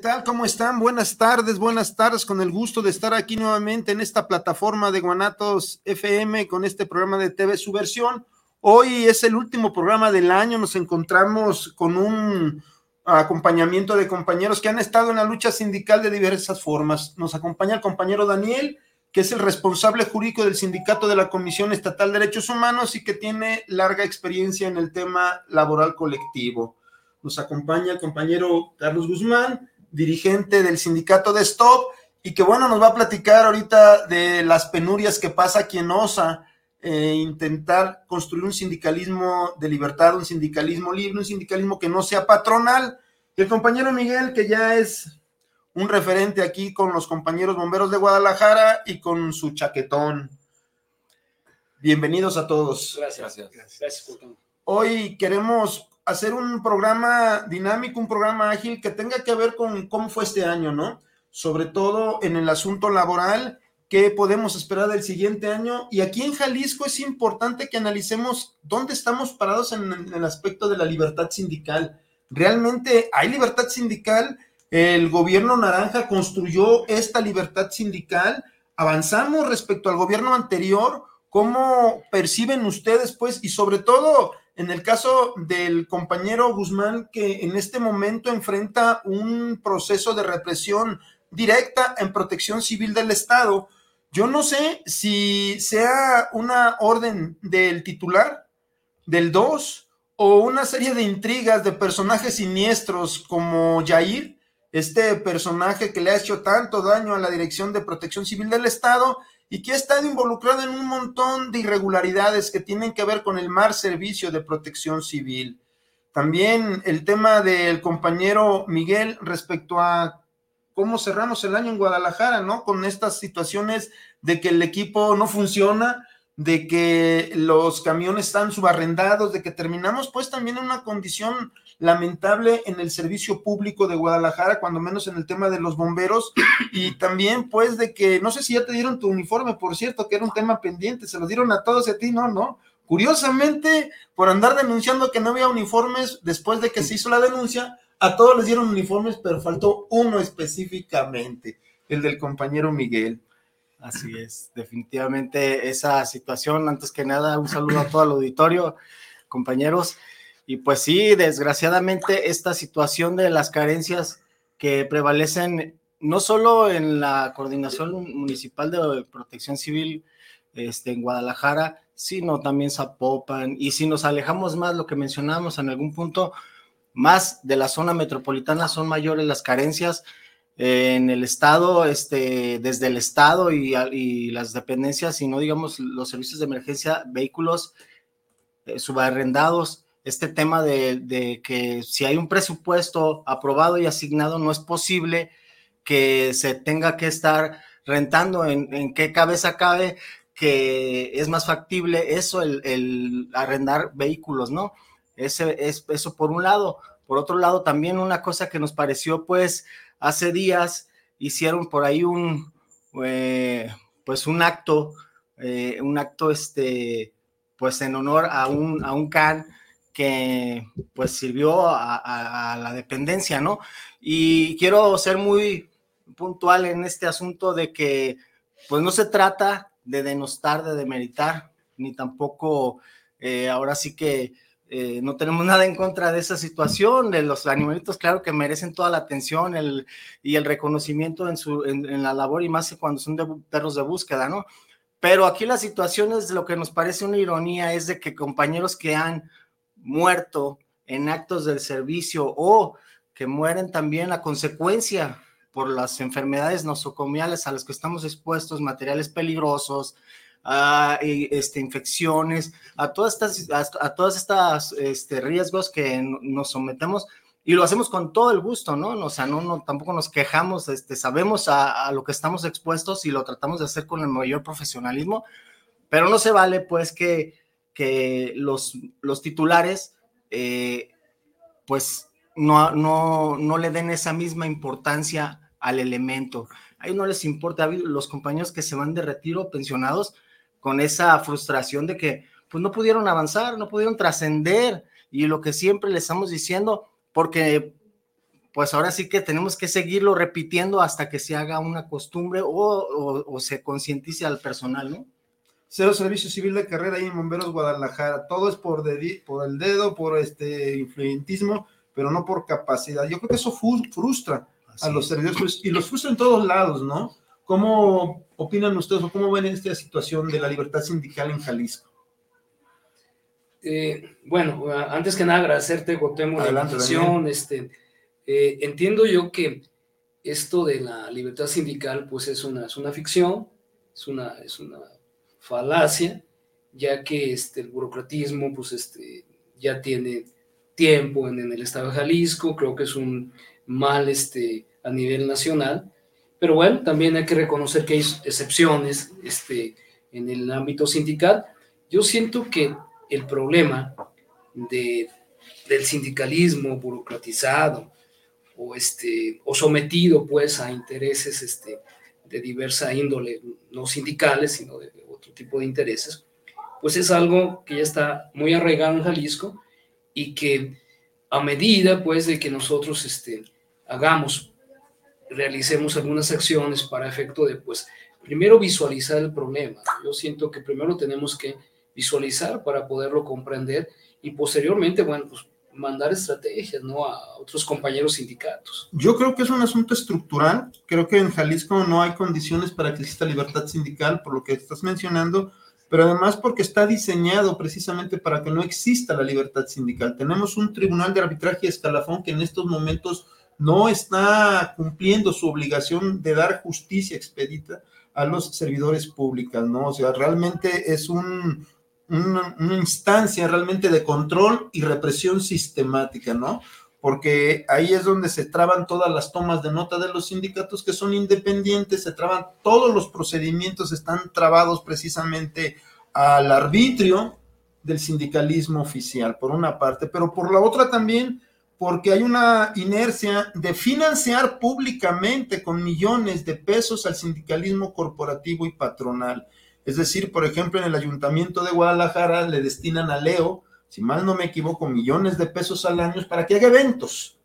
¿Qué tal? ¿Cómo están? Buenas tardes, buenas tardes, con el gusto de estar aquí nuevamente en esta plataforma de Guanatos FM con este programa de TV Subversión. Hoy es el último programa del año, nos encontramos con un acompañamiento de compañeros que han estado en la lucha sindical de diversas formas. Nos acompaña el compañero Daniel, que es el responsable jurídico del sindicato de la Comisión Estatal de Derechos Humanos y que tiene larga experiencia en el tema laboral colectivo. Nos acompaña el compañero Carlos Guzmán, dirigente del sindicato de Stop, y que bueno, nos va a platicar ahorita de las penurias que pasa quien osa eh, intentar construir un sindicalismo de libertad, un sindicalismo libre, un sindicalismo que no sea patronal. Y el compañero Miguel, que ya es un referente aquí con los compañeros bomberos de Guadalajara y con su chaquetón. Bienvenidos a todos. Gracias. Gracias. Hoy queremos hacer un programa dinámico, un programa ágil que tenga que ver con cómo fue este año, ¿no? Sobre todo en el asunto laboral, qué podemos esperar del siguiente año. Y aquí en Jalisco es importante que analicemos dónde estamos parados en, el aspecto de la libertad sindical. ¿Realmente hay libertad sindical? El gobierno naranja construyó esta libertad sindical. ¿Avanzamos respecto al gobierno anterior? ¿Cómo perciben ustedes, pues? Y sobre todo, en el caso del compañero Guzmán, que en este momento enfrenta un proceso de represión directa en protección civil del Estado, yo no sé si sea una orden del titular, del 2, o una serie de intrigas de personajes siniestros como Jair, este personaje que le ha hecho tanto daño a la Dirección de Protección Civil del Estado y que ha estado involucrado en un montón de irregularidades que tienen que ver con el mar servicio de protección civil. También el tema del compañero Miguel respecto a cómo cerramos el año en Guadalajara, ¿no? Con estas situaciones de que el equipo no funciona, de que los camiones están subarrendados, de que terminamos pues también en una condición lamentable en el servicio público de Guadalajara, cuando menos en el tema de los bomberos, y también pues de que, no sé si ya te dieron tu uniforme, por cierto, que era un tema pendiente, se lo dieron a todos y a ti, no, no. Curiosamente, por andar denunciando que no había uniformes, después de que se hizo la denuncia, a todos les dieron uniformes, pero faltó uno específicamente, el del compañero Miguel. Así es, definitivamente esa situación, antes que nada, un saludo a todo el auditorio, compañeros. Y pues sí, desgraciadamente esta situación de las carencias que prevalecen no solo en la coordinación municipal de protección civil este, en Guadalajara, sino también Zapopan. Y si nos alejamos más, lo que mencionábamos en algún punto, más de la zona metropolitana son mayores las carencias en el estado, este, desde el estado y, y las dependencias, y no digamos los servicios de emergencia, vehículos eh, subarrendados este tema de, que si hay un presupuesto aprobado y asignado, no es posible que se tenga que estar rentando en, qué cabeza cabe que es más factible eso, el, arrendar vehículos, ¿no? Ese, es, eso por un lado. Por otro lado, también una cosa que nos pareció, pues, hace días hicieron por ahí un, eh, pues, un acto, eh, un acto, este, pues, en honor a un, a un can que pues sirvió a, la dependencia, ¿no? Y quiero ser muy puntual en este asunto de que pues no se trata de denostar, de demeritar, ni tampoco eh, ahora sí que eh, no tenemos nada en contra de esa situación, de los animalitos, claro que merecen toda la atención y el reconocimiento en, su, en, la labor y más cuando son de perros de búsqueda, ¿no? Pero aquí la situación es lo que nos parece una ironía, es de que compañeros que han muerto en actos del servicio o que mueren también a consecuencia por las enfermedades nosocomiales a las que estamos expuestos, materiales peligrosos, a este, infecciones, a todas estas, a, todas estas este, riesgos que nos sometemos y lo hacemos con todo el gusto, ¿no? O sea, no, no tampoco nos quejamos, este, sabemos a, a, lo que estamos expuestos y lo tratamos de hacer con el mayor profesionalismo, pero no se vale pues que que los, los titulares eh, pues no, no, no le den esa misma importancia al elemento. A ellos no les importa, los compañeros que se van de retiro pensionados con esa frustración de que pues no pudieron avanzar, no pudieron trascender y lo que siempre les estamos diciendo, porque pues ahora sí que tenemos que seguirlo repitiendo hasta que se haga una costumbre o, se concientice al personal, ¿no? Cero Servicio Civil de Carrera ahí en Bomberos Guadalajara. Todo es por, por el dedo, por este influyentismo, pero no por capacidad. Yo creo que eso frustra a los servidores y los frustra en todos lados, ¿no? ¿Cómo opinan ustedes o cómo ven esta situación de la libertad sindical en Jalisco? Eh, bueno, antes que nada agradecerte, Gotemo, la invitación. Este, eh, entiendo yo que esto de la libertad sindical, pues es una, es una ficción, es una, es una falacia, ya que este, el burocratismo, pues este, ya tiene tiempo en, el estado de Jalisco, creo que es un mal este, a nivel nacional, pero bueno, también hay que reconocer que hay excepciones este, en el ámbito sindical. Yo siento que el problema de, del sindicalismo burocratizado o, este, o sometido pues a intereses este, de diversa índole, no sindicales, sino de otro tipo de intereses, pues es algo que ya está muy arraigado en Jalisco y que a medida pues de que nosotros este, hagamos, realicemos algunas acciones para efecto de pues primero visualizar el problema. Yo siento que primero tenemos que visualizar para poderlo comprender y posteriormente, bueno, pues mandar estrategias, ¿no? A otros compañeros sindicatos. Yo creo que es un asunto estructural. Creo que en Jalisco no hay condiciones para que exista libertad sindical, por lo que estás mencionando, pero además porque está diseñado precisamente para que no exista la libertad sindical. Tenemos un tribunal de arbitraje escalafón que en estos momentos no está cumpliendo su obligación de dar justicia expedita a los servidores públicos, ¿no? O sea, realmente es un, una, instancia realmente de control y represión sistemática, ¿no? Porque ahí es donde se traban todas las tomas de nota de los sindicatos que son independientes, se traban todos los procedimientos, están trabados precisamente al arbitrio del sindicalismo oficial, por una parte, pero por la otra también porque hay una inercia de financiar públicamente con millones de pesos al sindicalismo corporativo y patronal. Es decir, por ejemplo, en el ayuntamiento de Guadalajara le destinan a Leo, si mal no me equivoco, millones de pesos al año para que haga eventos.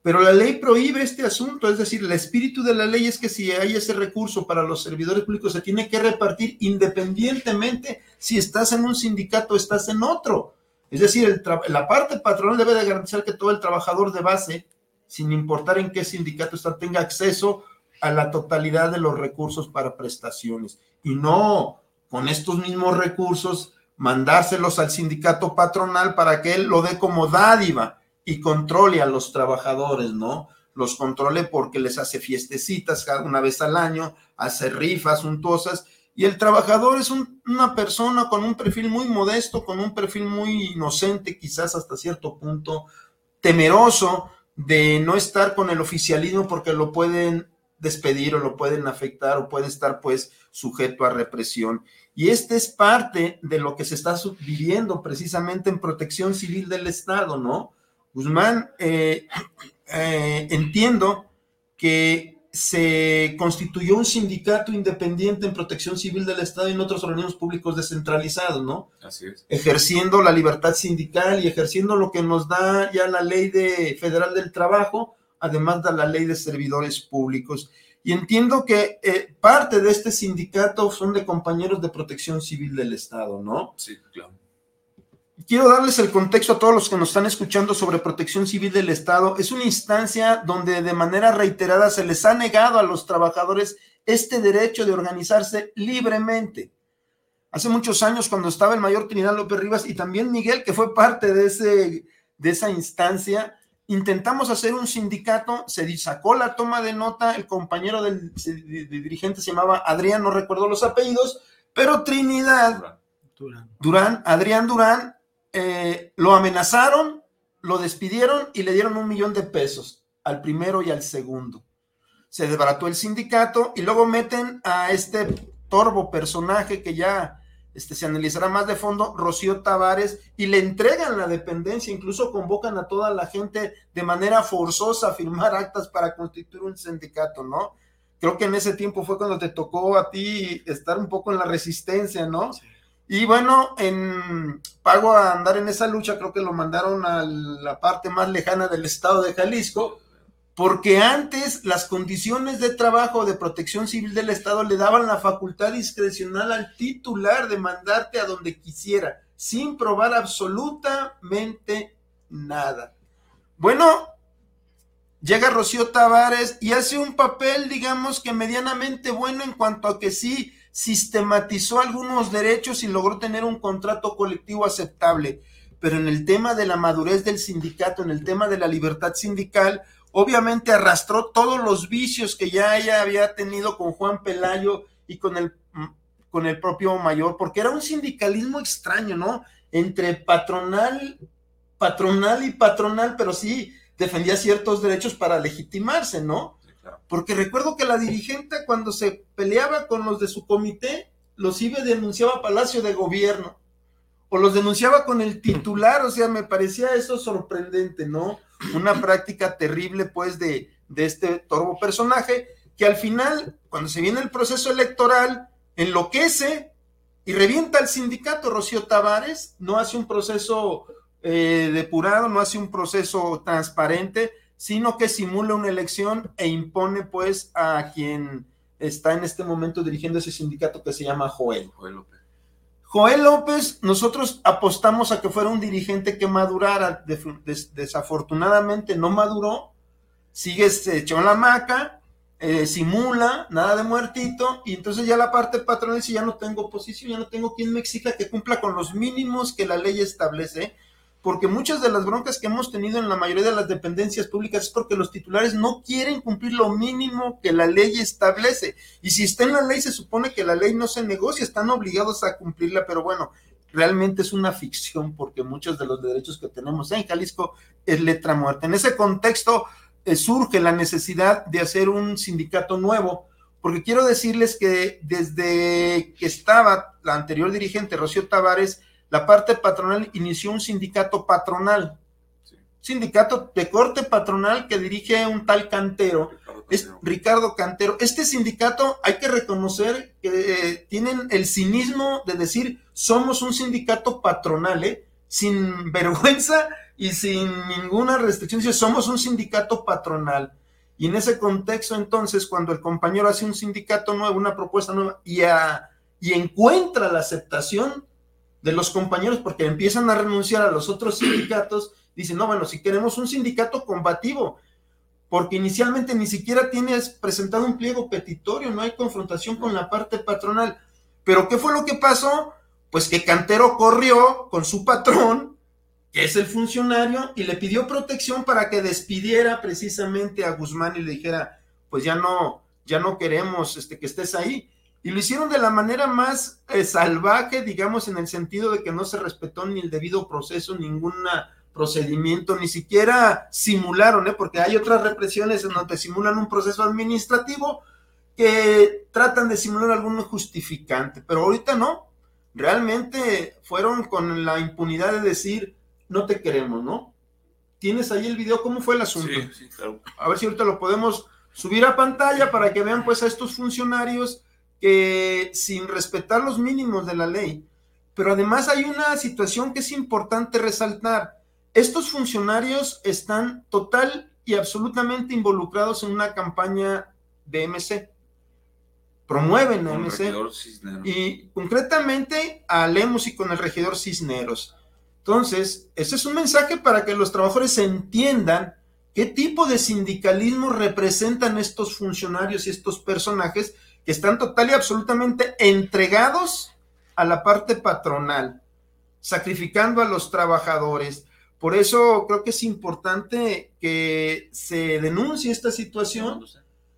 Pero la ley prohíbe este asunto, es decir, el espíritu de la ley es que si hay ese recurso para los servidores públicos se tiene que repartir independientemente si estás en un sindicato o estás en otro. Es decir, la parte patronal debe de garantizar que todo el trabajador de base, sin importar en qué sindicato está, tenga acceso a la totalidad de los recursos para prestaciones y no con estos mismos recursos mandárselos al sindicato patronal para que él lo dé como dádiva y controle a los trabajadores, ¿no? Los controle porque les hace fiestecitas cada una vez al año, hace rifas suntuosas y el trabajador es una persona con un perfil muy modesto, con un perfil muy inocente, quizás hasta cierto punto, temeroso de no estar con el oficialismo porque lo pueden despedir o lo pueden afectar o puede estar pues sujeto a represión. Y este es parte de lo que se está viviendo precisamente en protección civil del Estado, ¿no? Guzmán, eh, eh, entiendo que se constituyó un sindicato independiente en protección civil del Estado y en otros organismos públicos descentralizados, ¿no? Así es. Ejerciendo la libertad sindical y ejerciendo lo que nos da ya la ley de, federal del trabajo, además de la ley de servidores públicos. Y entiendo que eh, parte de este sindicato son de compañeros de protección civil del Estado, ¿no? Sí, claro. Quiero darles el contexto a todos los que nos están escuchando sobre protección civil del Estado. Es una instancia donde de manera reiterada se les ha negado a los trabajadores este derecho de organizarse libremente. Hace muchos años, cuando estaba el mayor Trinidad López Rivas y también Miguel, que fue parte de, ese, de esa instancia, intentamos hacer un sindicato, se sacó la toma de nota, el compañero del dirigente se llamaba Adrián, no recuerdo los apellidos, pero Trinidad Durán, Adrián Durán, eh, lo amenazaron, lo despidieron y le dieron un millón de pesos al primero y al segundo. Se desbarató el sindicato y luego meten a este torbo personaje que ya este, se analizará más de fondo, Rocío Tavares, y le entregan la dependencia, incluso convocan a toda la gente de manera forzosa a firmar actas para constituir un sindicato, ¿no? Creo que en ese tiempo fue cuando te tocó a ti estar un poco en la resistencia, ¿no? Y bueno, en pago a andar en esa lucha, creo que lo mandaron a la parte más lejana del estado de Jalisco, porque antes las condiciones de trabajo de protección civil del Estado le daban la facultad discrecional al titular de mandarte a donde quisiera, sin probar absolutamente nada. Bueno, llega Rocío Tavares y hace un papel, digamos que medianamente bueno en cuanto a que sí sistematizó algunos derechos y logró tener un contrato colectivo aceptable. Pero en el tema de la madurez del sindicato, en el tema de la libertad sindical, obviamente arrastró todos los vicios que ya ella había tenido con Juan Pelayo y con el, con el propio mayor, porque era un sindicalismo extraño, ¿no? Entre patronal, patronal y patronal, pero sí defendía ciertos derechos para legitimarse, ¿no? Porque recuerdo que la dirigente cuando se peleaba con los de su comité, los iba y denunciaba a Palacio de Gobierno, o los denunciaba con el titular, o sea, me parecía eso sorprendente, ¿no? Una práctica terrible, pues, de, de este torbo personaje, que al final, cuando se viene el proceso electoral, enloquece y revienta al sindicato. Rocío Tavares no hace un proceso eh, depurado, no hace un proceso transparente, sino que simula una elección e impone pues a quien está en este momento dirigiendo ese sindicato que se llama Joel. Joel López. Joel López, nosotros apostamos a que fuera un dirigente que madurara, desafortunadamente no maduró, sigue echó en la maca, eh, simula, nada de muertito, y entonces ya la parte patrón dice, ya no tengo posición, ya no tengo quien me exija que cumpla con los mínimos que la ley establece, porque muchas de las broncas que hemos tenido en la mayoría de las dependencias públicas es porque los titulares no quieren cumplir lo mínimo que la ley establece. Y si está en la ley, se supone que la ley no se negocia, están obligados a cumplirla, pero bueno, realmente es una ficción porque muchos de los derechos que tenemos en Jalisco es letra muerta. En ese contexto eh, surge la necesidad de hacer un sindicato nuevo, porque quiero decirles que desde que estaba la anterior dirigente, Rocío Tavares, la parte patronal inició un sindicato patronal, sindicato de corte patronal que dirige un tal Cantero, Ricardo es Ricardo Cantero. Este sindicato hay que reconocer que eh, tienen el cinismo de decir somos un sindicato patronal, ¿eh? sin vergüenza y sin ninguna restricción, somos un sindicato patronal. Y en ese contexto, entonces, cuando el compañero hace un sindicato nuevo, una propuesta nueva, y, y encuentra la aceptación de los compañeros porque empiezan a renunciar a los otros sindicatos, dicen, no, bueno, si queremos un sindicato combativo, porque inicialmente ni siquiera tienes presentado un pliego petitorio, no hay confrontación con la parte patronal. Pero ¿qué fue lo que pasó? Pues que Cantero corrió con su patrón, que es el funcionario, y le pidió protección para que despidiera precisamente a Guzmán y le dijera, pues ya no, ya no queremos este, que estés ahí. Y lo hicieron de la manera más eh, salvaje, digamos, en el sentido de que no se respetó ni el debido proceso, ningún procedimiento, ni siquiera simularon, ¿eh? porque hay otras represiones en donde simulan un proceso administrativo que tratan de simular algún justificante, pero ahorita no, realmente fueron con la impunidad de decir, no te queremos, ¿no? Tienes ahí el video, ¿cómo fue el asunto? Sí, sí, claro. A ver si ahorita lo podemos subir a pantalla para que vean pues a estos funcionarios que sin respetar los mínimos de la ley. Pero además hay una situación que es importante resaltar. Estos funcionarios están total y absolutamente involucrados en una campaña de MC. Promueven a MC. Y concretamente a Lemos y con el regidor Cisneros. Entonces, ese es un mensaje para que los trabajadores entiendan qué tipo de sindicalismo representan estos funcionarios y estos personajes que están total y absolutamente entregados a la parte patronal, sacrificando a los trabajadores. Por eso creo que es importante que se denuncie esta situación.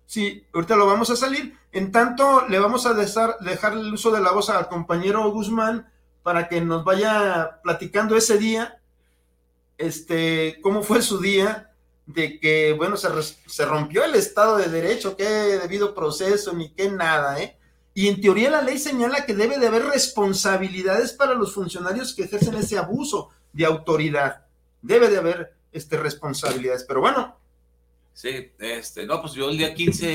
Sí, ahorita lo vamos a salir. En tanto, le vamos a dejar, dejar el uso de la voz al compañero Guzmán para que nos vaya platicando ese día, este, cómo fue su día, de que, bueno, se, se, rompió el Estado de Derecho, qué debido proceso, ni qué nada, ¿eh? Y en teoría la ley señala que debe de haber responsabilidades para los funcionarios que ejercen ese abuso de autoridad. Debe de haber este, responsabilidades, pero bueno. Sí, este, no, pues yo el día 15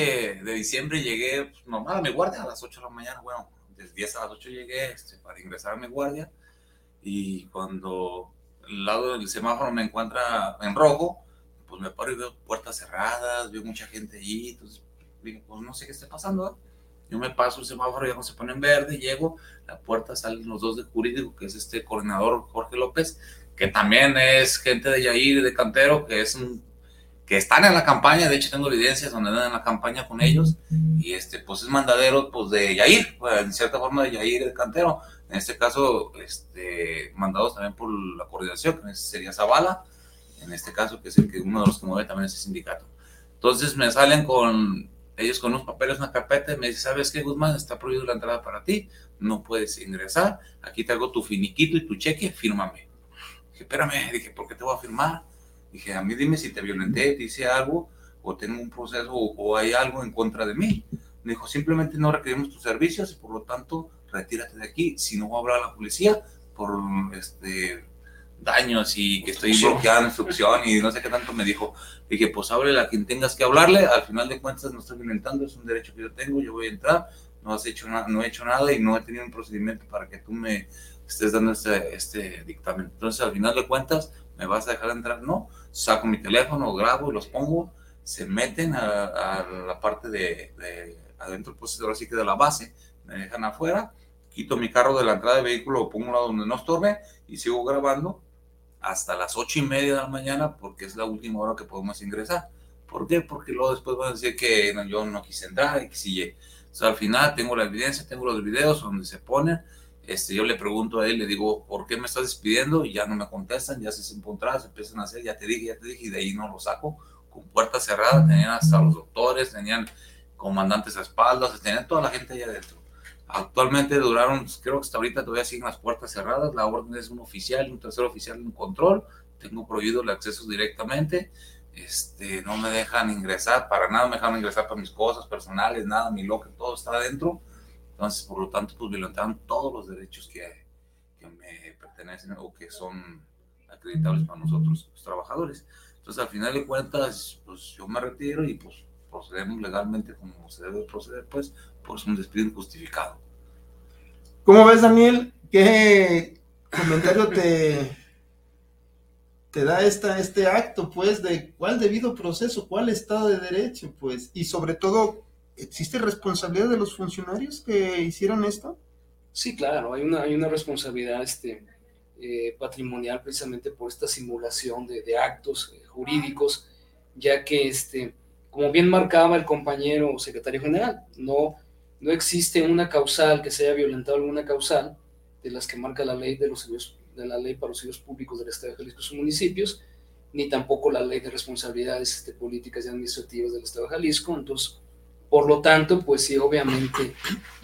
de diciembre llegué pues, normal a mi guardia a las 8 de la mañana, bueno, desde 10 a las 8 llegué este, para ingresar a mi guardia y cuando el lado del semáforo me encuentra en rojo, pues me paro y veo puertas cerradas, veo mucha gente allí, entonces digo, pues no sé qué está pasando. Yo me paso el semáforo, ya no se pone en verde, llego, la puerta salen los dos de jurídico, que es este coordinador Jorge López, que también es gente de Yair, de Cantero, que es un, que están en la campaña, de hecho tengo evidencias donde andan en la campaña con ellos, y este, pues es mandadero pues de Yair, pues, en cierta forma de Yair de Cantero, en este caso, este, mandados también por la coordinación, que sería Zavala, en este caso, que es el que uno de los que mueve también ese sindicato. Entonces me salen con ellos con unos papeles, una carpeta, y me dicen, ¿sabes qué, Guzmán? Está prohibido la entrada para ti, no puedes ingresar, aquí te hago tu finiquito y tu cheque, fírmame. Dije, espérame, dije, ¿por qué te voy a firmar? Dije, a mí dime si te violenté, te hice algo, o tengo un proceso, o, hay algo en contra de mí. Me dijo, simplemente no requerimos tus servicios y por lo tanto, retírate de aquí. Si no, voy a hablar la policía por este, daños y que estoy bloqueando instrucción y no sé qué tanto me dijo. Dije, pues háblele a quien tengas que hablarle, al final de cuentas no estoy violentando, es un derecho que yo tengo, yo voy a entrar, no has hecho nada, no he hecho nada y no he tenido un procedimiento para que tú me estés dando este, este dictamen. Entonces, al final de cuentas, ¿me vas a dejar entrar? No, saco mi teléfono, grabo y los pongo, se meten a, la parte de, de adentro, pues ahora sí que de la base, me dejan afuera, quito mi carro de la entrada de vehículo, lo pongo donde no estorbe y sigo grabando hasta las ocho y media de la mañana porque es la última hora que podemos ingresar. ¿Por qué? Porque luego después van a decir que yo no quise entrar y que si al final tengo la evidencia, tengo los videos donde se ponen. Este, yo le pregunto a él, le digo, ¿por qué me estás despidiendo? Y ya no me contestan, ya se se empiezan a hacer, ya te dije, ya te dije, y de ahí no lo saco. Con puertas cerradas, tenían hasta los doctores, tenían comandantes a espaldas, tenían toda la gente allá adentro. Actualmente duraron, creo que hasta ahorita todavía siguen las puertas cerradas. La orden es un oficial, un tercer oficial en control. Tengo prohibido el acceso directamente. Este, no me dejan ingresar, para nada me dejan ingresar para mis cosas personales, nada, mi locker, todo está adentro. Entonces, por lo tanto, pues violentaron todos los derechos que, que me pertenecen o que son acreditables para nosotros, los trabajadores. Entonces, al final de cuentas, pues yo me retiro y pues procedemos legalmente como se debe proceder, pues, pues un despido injustificado. ¿Cómo ves, Daniel? ¿Qué comentario te, te da esta, este acto, pues, de cuál debido proceso, cuál Estado de Derecho, pues, y sobre todo, ¿existe responsabilidad de los funcionarios que hicieron esto? Sí, claro, hay una, hay una responsabilidad este, eh, patrimonial precisamente por esta simulación de, de actos eh, jurídicos, ya que, este, como bien marcaba el compañero secretario general, no no existe una causal que se haya violentado alguna causal de las que marca la ley de los de la ley para los servicios públicos del Estado de Jalisco y sus municipios, ni tampoco la ley de responsabilidades este, políticas y administrativas del Estado de Jalisco. Entonces, por lo tanto, pues sí, obviamente,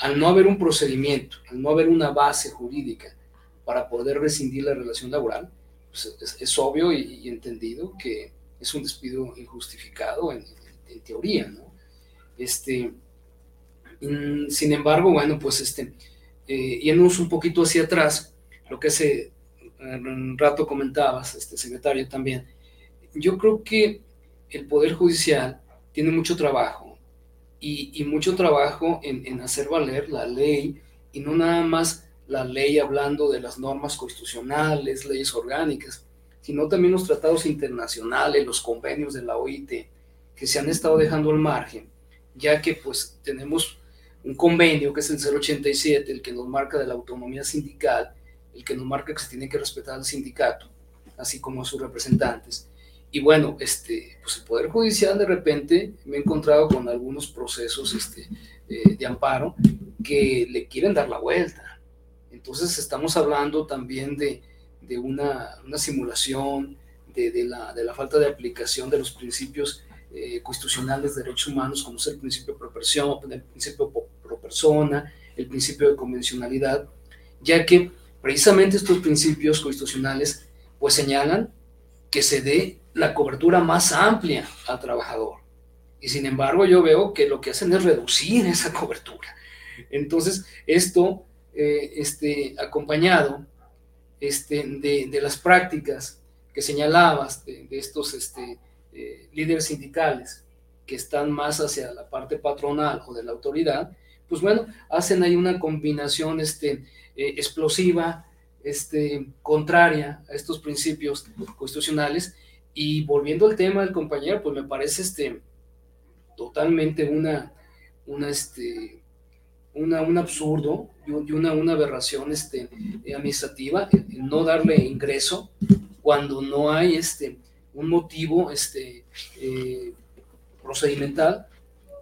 al no haber un procedimiento, al no haber una base jurídica para poder rescindir la relación laboral, pues es, obvio y, entendido que es un despido injustificado en, en teoría, ¿no? Este, Mm, sin embargo, bueno, pues este, eh, yéndonos un poquito hacia atrás, lo que hace un rato comentabas, este secretario también, yo creo que el Poder Judicial tiene mucho trabajo y, mucho trabajo en, hacer valer la ley y no nada más la ley hablando de las normas constitucionales, leyes orgánicas, sino también los tratados internacionales, los convenios de la OIT que se han estado dejando al margen, ya que pues tenemos un convenio que es el 087, el que nos marca de la autonomía sindical, el que nos marca que se tiene que respetar al sindicato, así como a sus representantes. Y bueno, este, pues el Poder Judicial de repente me he encontrado con algunos procesos este, eh, de amparo que le quieren dar la vuelta. Entonces estamos hablando también de, de una, una, simulación, de, de, la, de la falta de aplicación de los principios eh, constitucionales de derechos humanos, como es el principio de proporción, el principio pro persona, el principio de convencionalidad, ya que precisamente estos principios constitucionales pues señalan que se dé la cobertura más amplia al trabajador. Y sin embargo yo veo que lo que hacen es reducir esa cobertura. Entonces, esto eh, este, acompañado este, de, de, las prácticas que señalabas, de, de estos este, eh, líderes sindicales que están más hacia la parte patronal o de la autoridad, pues bueno, hacen ahí una combinación este, eh, explosiva, este, contraria a estos principios constitucionales. Y volviendo al tema del compañero, pues me parece este, totalmente una, una, este, una, un absurdo y una, una aberración este, administrativa, no darle ingreso cuando no hay este, un motivo este, eh, procedimental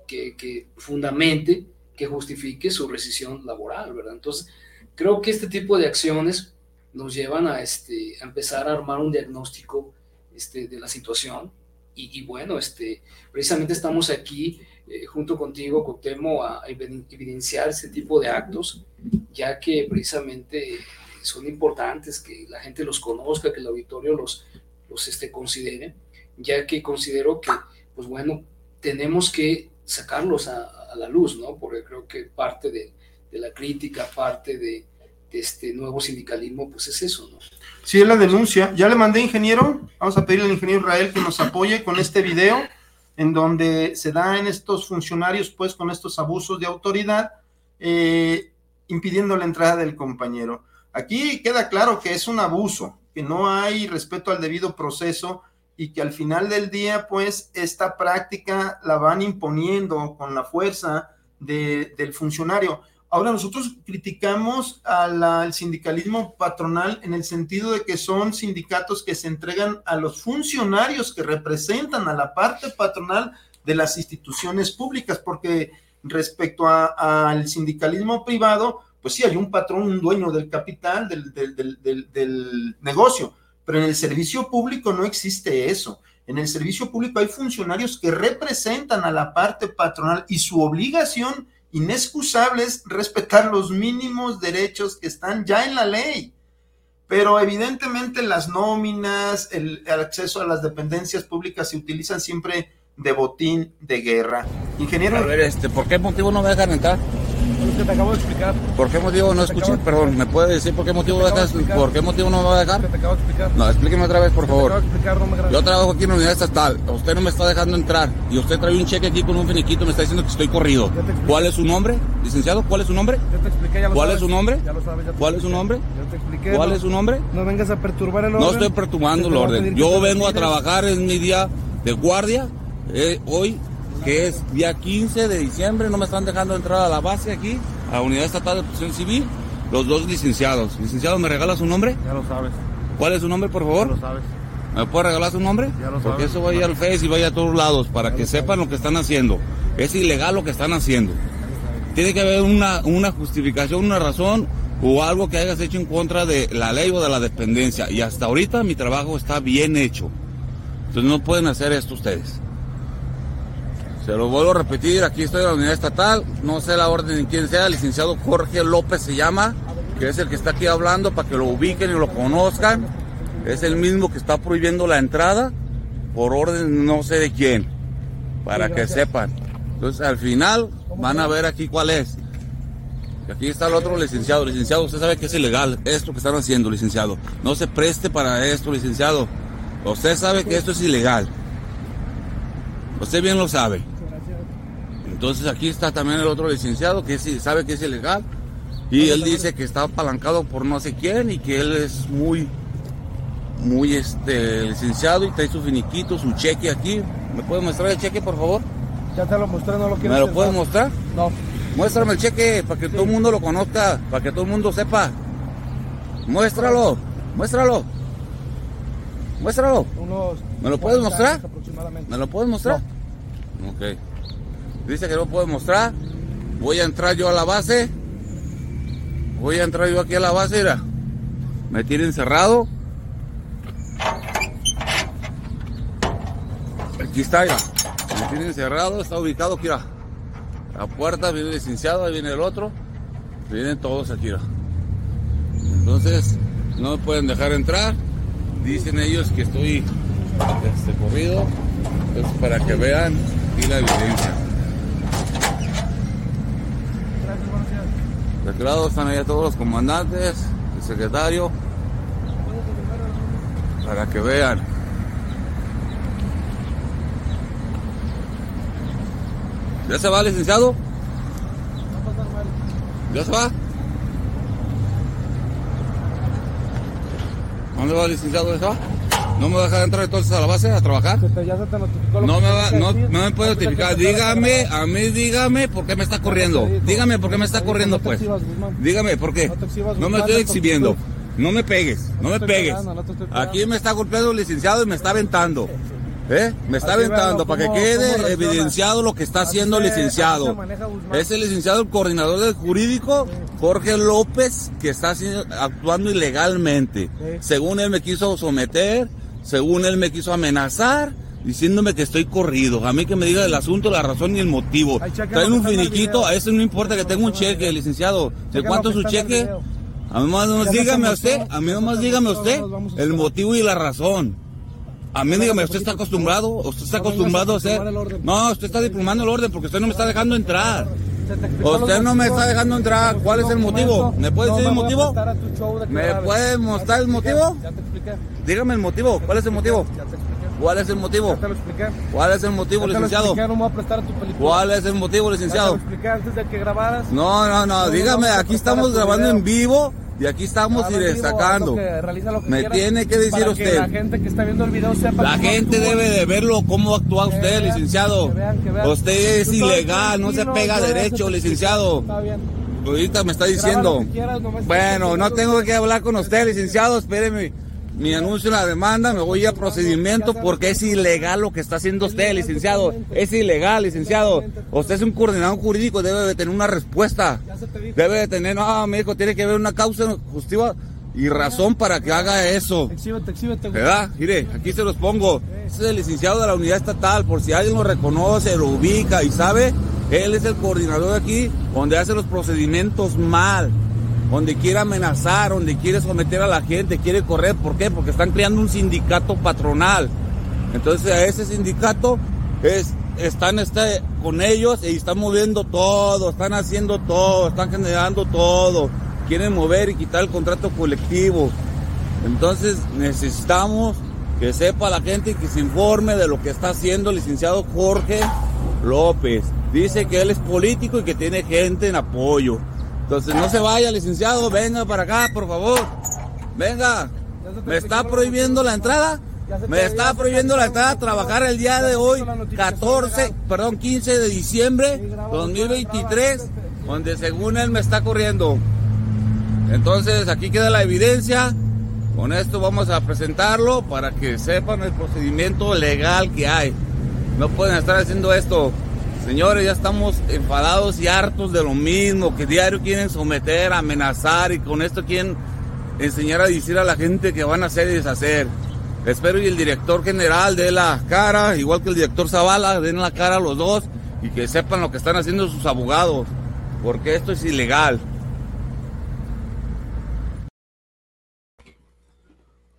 que, que, fundamente, que justifique su rescisión laboral, ¿verdad? Entonces, creo que este tipo de acciones nos llevan a, este, a empezar a armar un diagnóstico este, de la situación y, bueno, este, precisamente estamos aquí eh, junto contigo, Cotemo, a evidenciar ese tipo de actos, ya que precisamente son importantes que la gente los conozca, que el auditorio los, los este, considere, ya que considero que, pues bueno, tenemos que sacarlos a, la luz, ¿no? Porque creo que parte de, de la crítica, parte de, de, este nuevo sindicalismo, pues es eso, ¿no? Sí, es la denuncia. Ya le mandé, ingeniero. Vamos a pedirle al ingeniero Israel que nos apoye con este video en donde se dan estos funcionarios, pues, con estos abusos de autoridad, eh, impidiendo la entrada del compañero. Aquí queda claro que es un abuso, que no hay respeto al debido proceso y que al final del día, pues, esta práctica la van imponiendo con la fuerza del funcionario. Ahora nosotros criticamos al sindicalismo patronal en el sentido de que son sindicatos que se entregan a los funcionarios que representan a la parte patronal de las instituciones públicas, porque respecto al sindicalismo privado, pues sí, hay un patrón, un dueño del capital, del, del negocio, pero en el servicio público no existe eso. En el servicio público hay funcionarios que representan a la parte patronal y su obligación inexcusable es respetar los mínimos derechos que están ya en la ley. Pero evidentemente las nóminas, el, acceso a las dependencias públicas se utilizan siempre de botín de guerra. Ingeniero. A ver, este, ¿por qué motivo no me dejan entrar? Te acabo de explicar. ¿Por qué motivo no escuché? Perdón, ¿me puede decir por qué motivo dejas, por qué motivo no me va a dejar? Te acabo de explicar. No, explíqueme otra vez, por favor. Te acabo de explicar, no me Yo trabajo aquí en la unidad estatal. Usted no me está dejando entrar y usted trae un cheque aquí con un finiquito, me está diciendo que estoy corrido. ¿Cuál es su nombre, licenciado? ¿Cuál es su nombre? Ya te expliqué, ya lo ¿Cuál sabes. es su nombre? Ya lo sabes, ya te ¿Cuál es su nombre? Ya te expliqué. ¿Cuál no- es su nombre? No vengas a perturbar el orden. No estoy perturbando el orden. Yo vengo a trabajar, es mi día de guardia. eh, hoy, que es día 15 de diciembre, no me están dejando entrar a la base aquí, a la Unidad Estatal de Protección Civil, los dos licenciados. Licenciado, ¿me regala su nombre? Ya lo sabes. ¿Cuál es su nombre, por Ya favor? lo sabes. ¿Me puede regalar su nombre? Ya lo Porque sabes. eso vaya al Face y vaya a todos lados para que sepan lo que están haciendo. Es ilegal lo que están haciendo. Tiene que haber una, una justificación, una razón o algo que hayas hecho en contra de la ley o de la dependencia. Y hasta ahorita mi trabajo está bien hecho. Entonces no pueden hacer esto ustedes. Se lo vuelvo a repetir, aquí estoy en la unidad estatal, no sé la orden de quién sea, el licenciado Jorge López se llama, que es el que está aquí hablando para que lo ubiquen y lo conozcan. Es el mismo que está prohibiendo la entrada por orden no sé de quién, para que sepan. Entonces al final van a ver aquí cuál es. Aquí está el otro licenciado. Licenciado, usted sabe que es ilegal esto que están haciendo, licenciado. No se preste para esto, licenciado. Usted sabe que esto es ilegal. Usted bien lo sabe. Entonces aquí está también el otro licenciado que sí sabe que es ilegal. Y él dice que está apalancado por no sé quién y que él es muy, muy este licenciado y trae su finiquito, su cheque aquí. ¿Me puede mostrar el cheque, por favor? Ya te lo mostré, no lo quieres ¿Me lo hacer, puede ¿no? mostrar? No. Muéstrame el cheque para que todo el mundo lo conozca, para que todo el mundo sepa. Muéstralo, muéstralo. Muéstralo. Unos ¿Me lo puedes 40 mostrar? aproximadamente. ¿Me lo puedes mostrar? Ok. Dice que no puede mostrar. Voy a entrar yo a la base. Voy a entrar yo aquí a la base, mira. Me tienen encerrado. Aquí está. Me tienen encerrado, está ubicado aquí. La puerta, viene el ahí viene el otro. Vienen todos aquí. Entonces, no me pueden dejar entrar. Dicen ellos que estoy este, corrido. Entonces, para que vean aquí la evidencia. Gracias, buenos días. De aquel lado están allá todos los comandantes, el secretario, para que vean. ¿Ya se va, licenciado? ¿Ya se va? ¿Dónde va, licenciado? ¿Ya se va? ¿No me va a dejar entrar entonces a la base a trabajar? No me, va, no, no me puede notificar. Dígame, a mí dígame por qué me está corriendo. Dígame por qué me está corriendo, pues. Dígame por qué. No me estoy exhibiendo. No me pegues, no me pegues. Aquí me está golpeando el licenciado y me está aventando. ¿Eh? Me está aventando para que quede evidenciado lo que está haciendo el licenciado. Es el licenciado, el coordinador del jurídico, Jorge López, que está actuando ilegalmente. Según él me quiso someter, según él me quiso amenazar, diciéndome que estoy corrido. A mí que me diga el asunto, la razón y el motivo. Traen un finiquito, a eso no importa que tenga un cheque, licenciado. ¿De cuánto es su cheque? A mí nomás dígame a usted, a mí nomás dígame usted el motivo y la razón. A mí dígame, ¿usted está acostumbrado? ¿Usted está acostumbrado a hacer? No, usted está diplomando el orden porque usted no me está dejando entrar. Usted no me está dejando entrar. ¿Cuál es el motivo? ¿Me puede decir el motivo? ¿Me puede mostrar el motivo? Dígame el motivo. ¿Cuál es el motivo? ¿Cuál es el motivo? ¿Cuál es el motivo, licenciado? ¿Cuál es el motivo, licenciado? No, no, no. Dígame, aquí estamos grabando en vivo y aquí estamos y destacando. Me tiene que decir usted. la gente que está viendo el video sepa La gente debe de verlo cómo actúa usted, licenciado. Usted es ilegal, no se pega derecho, licenciado. Ahorita me está diciendo. Bueno, no tengo que hablar con usted, licenciado. Espéreme mi anuncio la demanda, me voy a procedimiento porque es ilegal lo que está haciendo usted, licenciado. Es ilegal, licenciado. Usted es un coordinador jurídico, debe de tener una respuesta. Debe de tener, no, mi hijo, tiene que haber una causa justicia y razón para que haga eso. ¿Verdad? Mire, aquí se los pongo. Es el licenciado de la unidad estatal, por si alguien lo reconoce, lo ubica y sabe, él es el coordinador de aquí, donde hace los procedimientos mal donde quiere amenazar, donde quiere someter a la gente, quiere correr. ¿Por qué? Porque están creando un sindicato patronal. Entonces a ese sindicato es, están este, con ellos y están moviendo todo, están haciendo todo, están generando todo. Quieren mover y quitar el contrato colectivo. Entonces necesitamos que sepa la gente y que se informe de lo que está haciendo el licenciado Jorge López. Dice que él es político y que tiene gente en apoyo. Entonces no se vaya, licenciado, venga para acá, por favor. Venga. ¿Me está prohibiendo la entrada? Me está prohibiendo la entrada a trabajar el día de hoy, 14, perdón, 15 de diciembre 2023, donde según él me está corriendo. Entonces aquí queda la evidencia. Con esto vamos a presentarlo para que sepan el procedimiento legal que hay. No pueden estar haciendo esto. Señores, ya estamos enfadados y hartos de lo mismo, que diario quieren someter, amenazar y con esto quieren enseñar a decir a la gente que van a hacer y deshacer. Espero y el director general dé la cara, igual que el director Zavala, den la cara a los dos y que sepan lo que están haciendo sus abogados, porque esto es ilegal.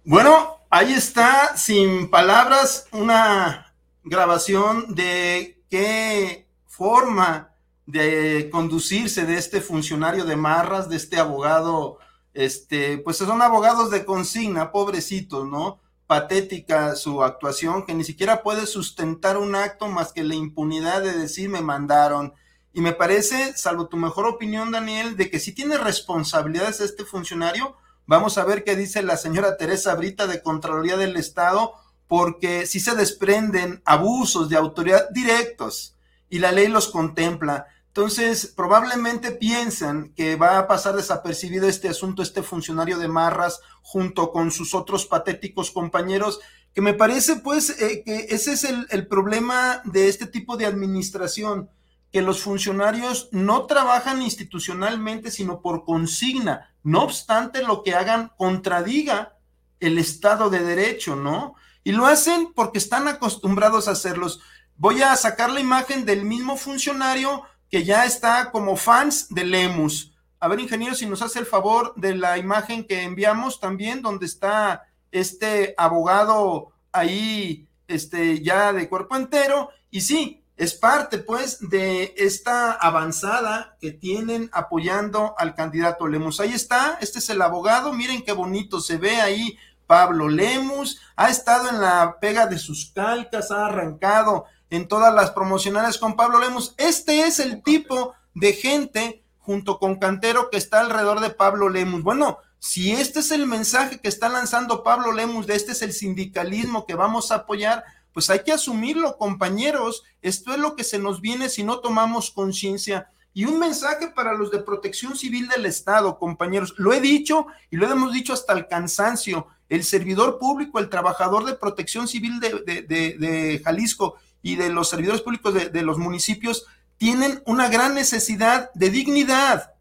Bueno, ahí está, sin palabras, una grabación de qué forma de conducirse de este funcionario de Marras, de este abogado, este, pues son abogados de consigna, pobrecitos, ¿no? Patética su actuación, que ni siquiera puede sustentar un acto más que la impunidad de decir me mandaron. Y me parece, salvo tu mejor opinión, Daniel, de que si tiene responsabilidades este funcionario, vamos a ver qué dice la señora Teresa Brita de Contraloría del Estado porque si se desprenden abusos de autoridad directos y la ley los contempla. Entonces, probablemente piensan que va a pasar desapercibido este asunto, este funcionario de Marras, junto con sus otros patéticos compañeros, que me parece pues eh, que ese es el, el problema de este tipo de administración, que los funcionarios no trabajan institucionalmente, sino por consigna, no obstante lo que hagan contradiga el Estado de Derecho, ¿no? Y lo hacen porque están acostumbrados a hacerlos. Voy a sacar la imagen del mismo funcionario que ya está como fans de Lemus. A ver, ingeniero, si nos hace el favor de la imagen que enviamos también, donde está este abogado ahí, este, ya de cuerpo entero. Y sí, es parte, pues, de esta avanzada que tienen apoyando al candidato Lemus. Ahí está, este es el abogado, miren qué bonito se ve ahí Pablo Lemus, ha estado en la pega de sus calcas, ha arrancado en todas las promocionales con Pablo Lemus. Este es el tipo de gente junto con Cantero que está alrededor de Pablo Lemus. Bueno, Si este es el mensaje que está lanzando Pablo Lemus, de este es el sindicalismo que vamos a apoyar, pues hay que asumirlo, compañeros. Esto es lo que se nos viene si no tomamos conciencia. Y un mensaje para los de protección civil del Estado, compañeros. Lo he dicho y lo hemos dicho hasta el cansancio. El servidor público, el trabajador de protección civil de, de, Jalisco y de los servidores públicos de los municipios tienen una gran necesidad de dignidad.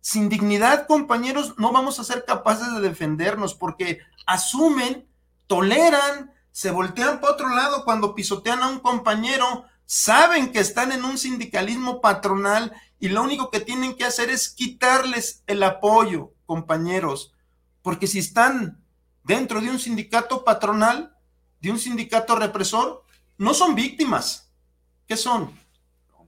Sin dignidad, compañeros, no vamos a ser capaces de defendernos porque asumen, toleran, se voltean para otro lado cuando pisotean a un compañero, saben que están en un sindicalismo patronal y lo único que tienen que hacer es quitarles el apoyo, compañeros, porque si están dentro de un sindicato patronal, de un sindicato represor, no son víctimas. ¿Qué son?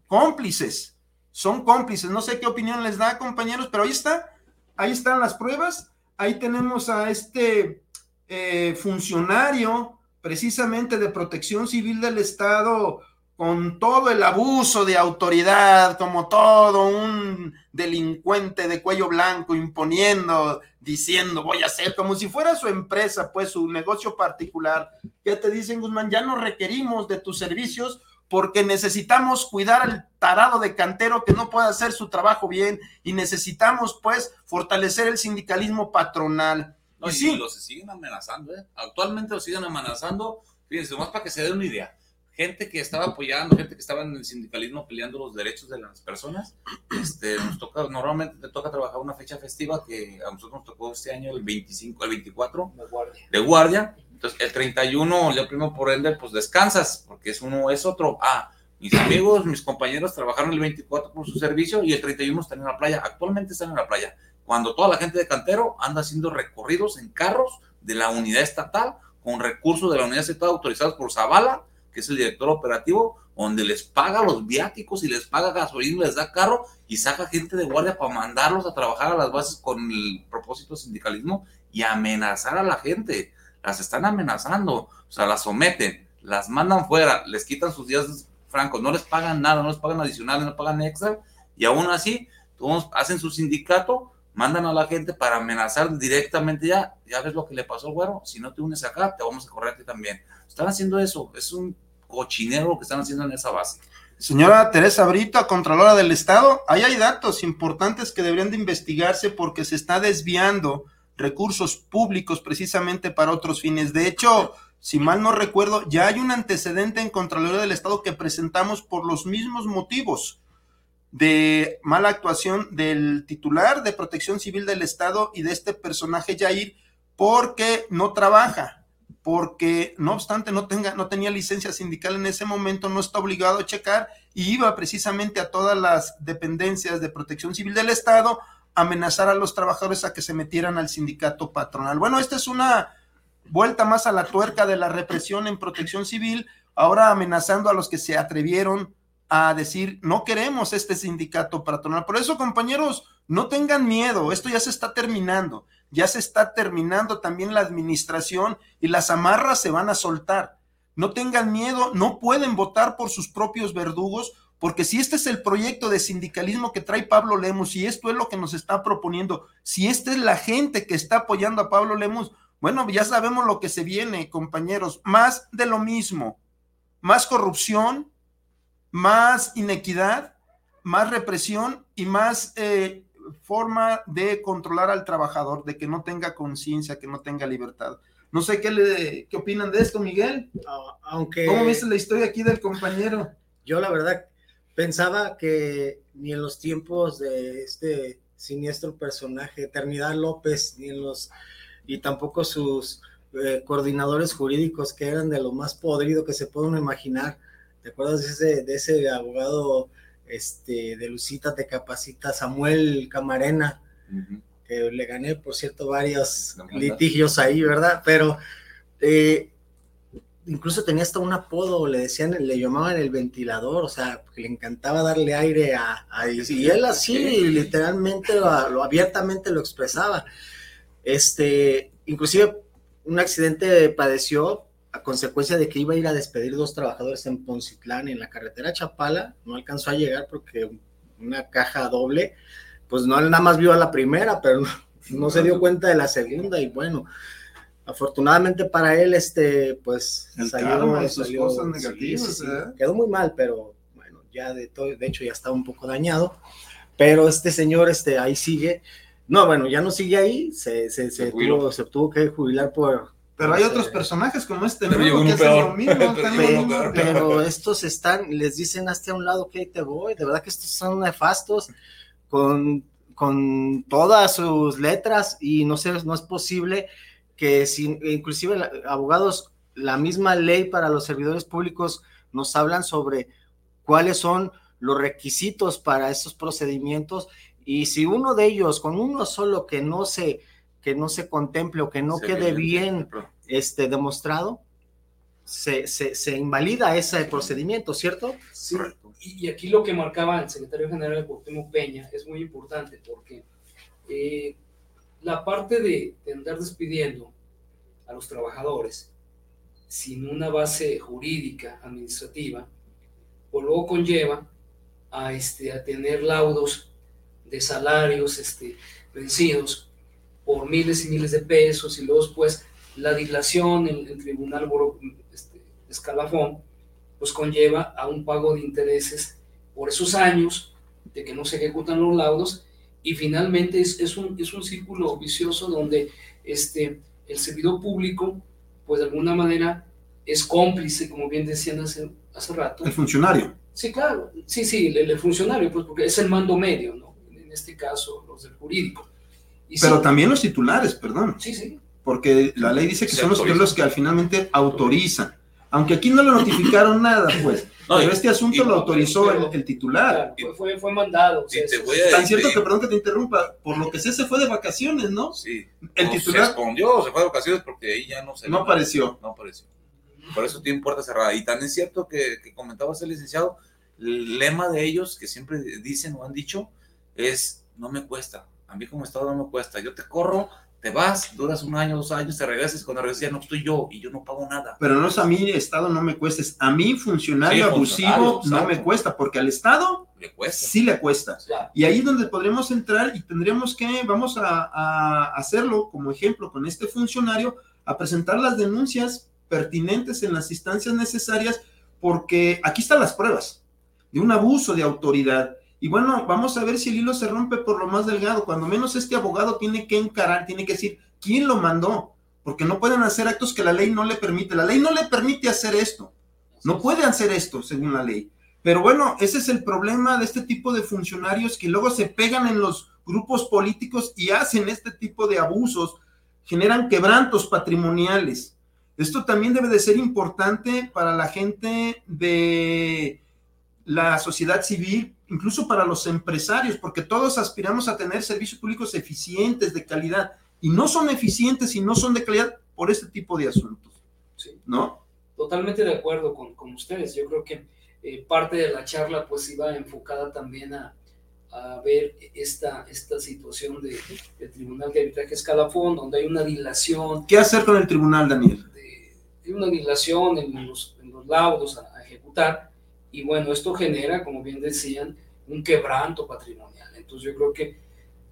Cómplices. Son cómplices. No sé qué opinión les da, compañeros, pero ahí está. Ahí están las pruebas. Ahí tenemos a este eh, funcionario precisamente de protección civil del Estado con todo el abuso de autoridad, como todo un delincuente de cuello blanco imponiendo, diciendo voy a hacer, como si fuera su empresa, pues su negocio particular. ¿Qué te dicen, Guzmán? Ya no requerimos de tus servicios porque necesitamos cuidar al tarado de cantero que no puede hacer su trabajo bien y necesitamos pues fortalecer el sindicalismo patronal y, sí. los siguen amenazando, ¿eh? Actualmente los siguen amenazando. Fíjense, más para que se den una idea. Gente que estaba apoyando, gente que estaba en el sindicalismo peleando los derechos de las personas. Este, nos toca, normalmente te toca trabajar una fecha festiva que a nosotros nos tocó este año el 25, el 24 de guardia. De guardia. Entonces, el 31, el primo por ende, pues descansas, porque es uno, es otro. Ah, mis amigos, mis compañeros trabajaron el 24 por su servicio y el 31 están en la playa. Actualmente están en la playa cuando toda la gente de Cantero anda haciendo recorridos en carros de la unidad estatal con recursos de la unidad estatal autorizados por Zavala, que es el director operativo, donde les paga los viáticos y les paga gasolina, les da carro y saca gente de guardia para mandarlos a trabajar a las bases con el propósito sindicalismo y amenazar a la gente. Las están amenazando, o sea, las someten, las mandan fuera, les quitan sus días francos, no les pagan nada, no les pagan adicionales, no pagan extra, y aún así, todos hacen su sindicato mandan a la gente para amenazar directamente ya, ya ves lo que le pasó, güero, si no te unes acá, te vamos a correr a ti también. Están haciendo eso, es un cochinero que están haciendo en esa base. Señora Teresa Brito, Contralora del Estado, ahí hay datos importantes que deberían de investigarse porque se está desviando recursos públicos precisamente para otros fines. De hecho, si mal no recuerdo, ya hay un antecedente en Contraloría del Estado que presentamos por los mismos motivos de mala actuación del titular de protección civil del Estado y de este personaje Jair porque no trabaja, porque no obstante no, tenga, no tenía licencia sindical en ese momento, no está obligado a checar y iba precisamente a todas las dependencias de protección civil del Estado a amenazar a los trabajadores a que se metieran al sindicato patronal. Bueno, esta es una vuelta más a la tuerca de la represión en protección civil, ahora amenazando a los que se atrevieron a decir, no queremos este sindicato patronal. Por eso, compañeros, no tengan miedo, esto ya se está terminando, ya se está terminando también la administración y las amarras se van a soltar. No tengan miedo, no pueden votar por sus propios verdugos, porque si este es el proyecto de sindicalismo que trae Pablo Lemos y esto es lo que nos está proponiendo, si esta es la gente que está apoyando a Pablo Lemos, bueno, ya sabemos lo que se viene, compañeros, más de lo mismo, más corrupción, más inequidad, más represión y más eh, forma de controlar al trabajador, de que no tenga conciencia, que no tenga libertad. No sé qué, le, qué opinan de esto, Miguel. Ah, aunque. ¿Cómo viste la historia aquí del compañero? Yo, la verdad, pensaba que ni en los tiempos de este siniestro personaje, Eternidad López, ni en los. y tampoco sus eh, coordinadores jurídicos, que eran de lo más podrido que se puede imaginar, ¿Te acuerdas de ese, de ese abogado este, de Lucita Te Capacita, Samuel Camarena? Que le gané, por cierto, varios litigios ahí, ¿verdad? Pero eh, incluso tenía hasta un apodo, le decían, le llamaban el ventilador, o sea, le encantaba darle aire a, y él así literalmente lo, abiertamente lo expresaba. Este, inclusive un accidente padeció a consecuencia de que iba a ir a despedir dos trabajadores en Poncitlán, en la carretera Chapala, no alcanzó a llegar porque una caja doble, pues no, nada más vio a la primera, pero no se dio cuenta de la segunda y bueno, afortunadamente para él, este, pues El salió, sus salió- cosas negativas, sí, sí. ¿eh? quedó muy mal, pero bueno, ya de todo, de hecho ya está un poco dañado, pero este señor, este, ahí sigue, no, bueno, ya no sigue ahí, se, se, se, tuvo, se tuvo que jubilar por... Pero hay otros eh, personajes como este, Pero ¿no? llegó que uno hacen peor. lo mismo, Pero estos están, les dicen hasta un lado que ahí te voy, de verdad que estos son nefastos con, con todas sus letras y no sé, no es posible que sin, inclusive la- abogados, la misma ley para los servidores públicos nos hablan sobre cuáles son los requisitos para esos procedimientos y si uno de ellos, con uno solo que no se, que no se contemple o que no Se quede bien este, demostrado, se, se, se invalida ese procedimiento, ¿cierto? Sí, y, y aquí lo que marcaba el secretario general Cuauhtémoc Peña es muy importante porque eh, la parte de, de andar despidiendo a los trabajadores sin una base jurídica, administrativa, pues luego conlleva a, este, a tener laudos de salarios este, vencidos por miles y miles de pesos y luego después la dilación en el tribunal este, escalafón pues conlleva a un pago de intereses por esos años de que no se ejecutan los laudos y finalmente es, es un, es un círculo vicioso donde este, el servidor público pues de alguna manera es cómplice, como bien decían hace, hace rato. El funcionario. Sí, claro, sí, sí, el, el funcionario, pues porque es el mando medio, ¿no? En este caso, los del jurídico. Y Pero sí, también los titulares, perdón. Sí, sí, Porque la ley dice que Se son los los que al finalmente autorizan. Aunque aquí no le notificaron nada, pues. No, Pero y- este asunto y- lo autorizó pero- el, el titular. claro, fue, mandado. o sea, Y te eso- voy a Tan cierto que, perdón que te interrumpa, por lo que sé, se fue de vacaciones, ¿no? Sí. El O Se titular escondió, o se fue de vacaciones porque ahí ya no se no apareció. No apareció. Por eso tienen puerta cerrada. Y también es cierto que, que comentabas el licenciado, el lema de ellos que siempre dicen o han dicho es, no me cuesta. A mí como Estado no me cuesta. Yo te corro, te vas, duras un año, dos años, te regresas cuando regresas ya no estoy yo y yo no pago nada. Pero no es a mí, Estado, no me cuesta. Es a mí, funcionario Sí, abusivo, funcionario, no me cuesta. Porque al Estado Le cuesta. sí le cuesta. Claro. Y ahí es donde podremos entrar y tendríamos que, vamos a, a hacerlo como ejemplo con este funcionario, a presentar las denuncias pertinentes en las instancias necesarias, porque aquí están las pruebas de un abuso de autoridad. Y bueno, vamos a ver si el hilo se rompe por lo más delgado. Cuando menos este abogado tiene que encarar, tiene que decir quién lo mandó, porque no pueden hacer actos que la ley no le permite. La ley no le permite hacer esto. No puede hacer esto según la ley. Pero bueno, ese es el problema de este tipo de funcionarios que luego se pegan en los grupos políticos y hacen este tipo de abusos, generan quebrantos patrimoniales. Esto también debe de ser importante para la gente de la sociedad civil, incluso para los empresarios, porque todos aspiramos a tener servicios públicos eficientes, de calidad, y no son eficientes y no son de calidad por este tipo de asuntos, Sí. ¿no? Totalmente de acuerdo con, con ustedes. Yo creo que eh, parte de la charla pues iba enfocada también a, a ver esta, esta situación de, del Tribunal de Arbitraje Escalafón, donde hay una dilación, ¿Qué hacer con el tribunal, Daniel? de, hay una dilación en los, en los laudos a, a ejecutar, y bueno, esto genera, como bien decían, un quebranto patrimonial. Entonces yo creo que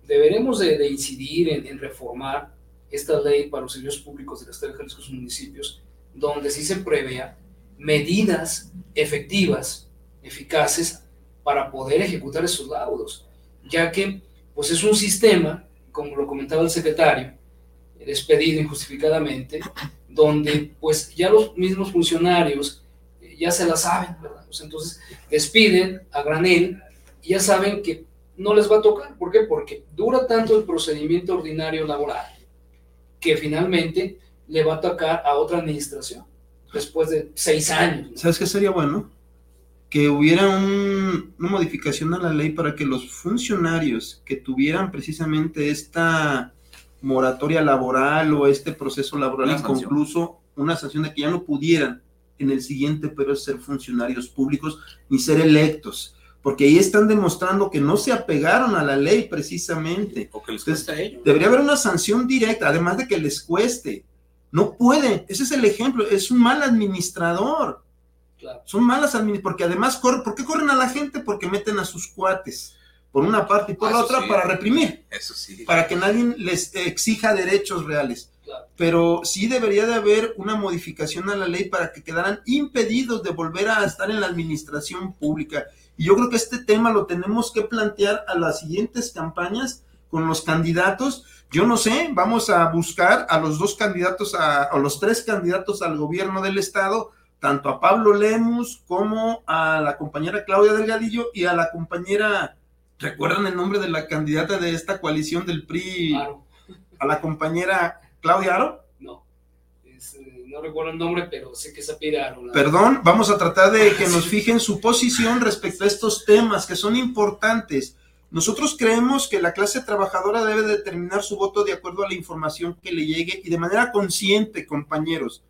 deberemos de, incidir en, en reformar esta ley para los servicios públicos del Estado de Jalisco y sus municipios, donde sí se prevea medidas efectivas, eficaces, para poder ejecutar esos laudos, ya que pues es un sistema, como lo comentaba el secretario, despedido injustificadamente, donde pues ya los mismos funcionarios eh, ya se la saben, ¿verdad? Pues, entonces despiden a granel y ya saben que no les va a tocar. ¿Por qué? Porque dura tanto el procedimiento ordinario laboral que finalmente le va a tocar a otra administración después de seis años. ¿no? ¿Sabes qué sería bueno? Que hubiera un- una modificación a la ley para que los funcionarios que tuvieran precisamente esta moratoria laboral o este proceso laboral inconcluso, una sanción de que ya no pudieran en el siguiente periodo ser funcionarios públicos ni ser electos, porque ahí están demostrando que no se apegaron a la ley precisamente. O que les Entonces, cuesta a ellos. Debería haber una sanción directa, además de que les cueste. No pueden, ese es el ejemplo, es un mal administrador. Claro. Son malas administraciones, porque además, corren, ¿por qué corren a la gente? Porque meten a sus cuates. por una parte y por Ah, la otra sí. para reprimir, Eso sí. para que nadie les exija derechos reales. Pero sí debería de haber una modificación a la ley para que quedaran impedidos de volver a estar en la administración pública. Y yo creo que este tema lo tenemos que plantear a las siguientes campañas con los candidatos. Yo no sé, vamos a buscar a los dos candidatos, a, a los tres candidatos al gobierno del estado, tanto a Pablo Lemus como a la compañera Claudia Delgadillo y a la compañera, ¿recuerdan el nombre de la candidata de esta coalición del PRI? Claro, A la compañera Claudia Aro. no. Es, eh, no recuerdo el nombre, pero sé que se pide a la- Perdón, vamos a tratar de que nos fijen su posición respecto a estos temas que son importantes. Nosotros creemos que la clase trabajadora debe determinar su voto de acuerdo a la información que le llegue y de manera consciente, compañeros,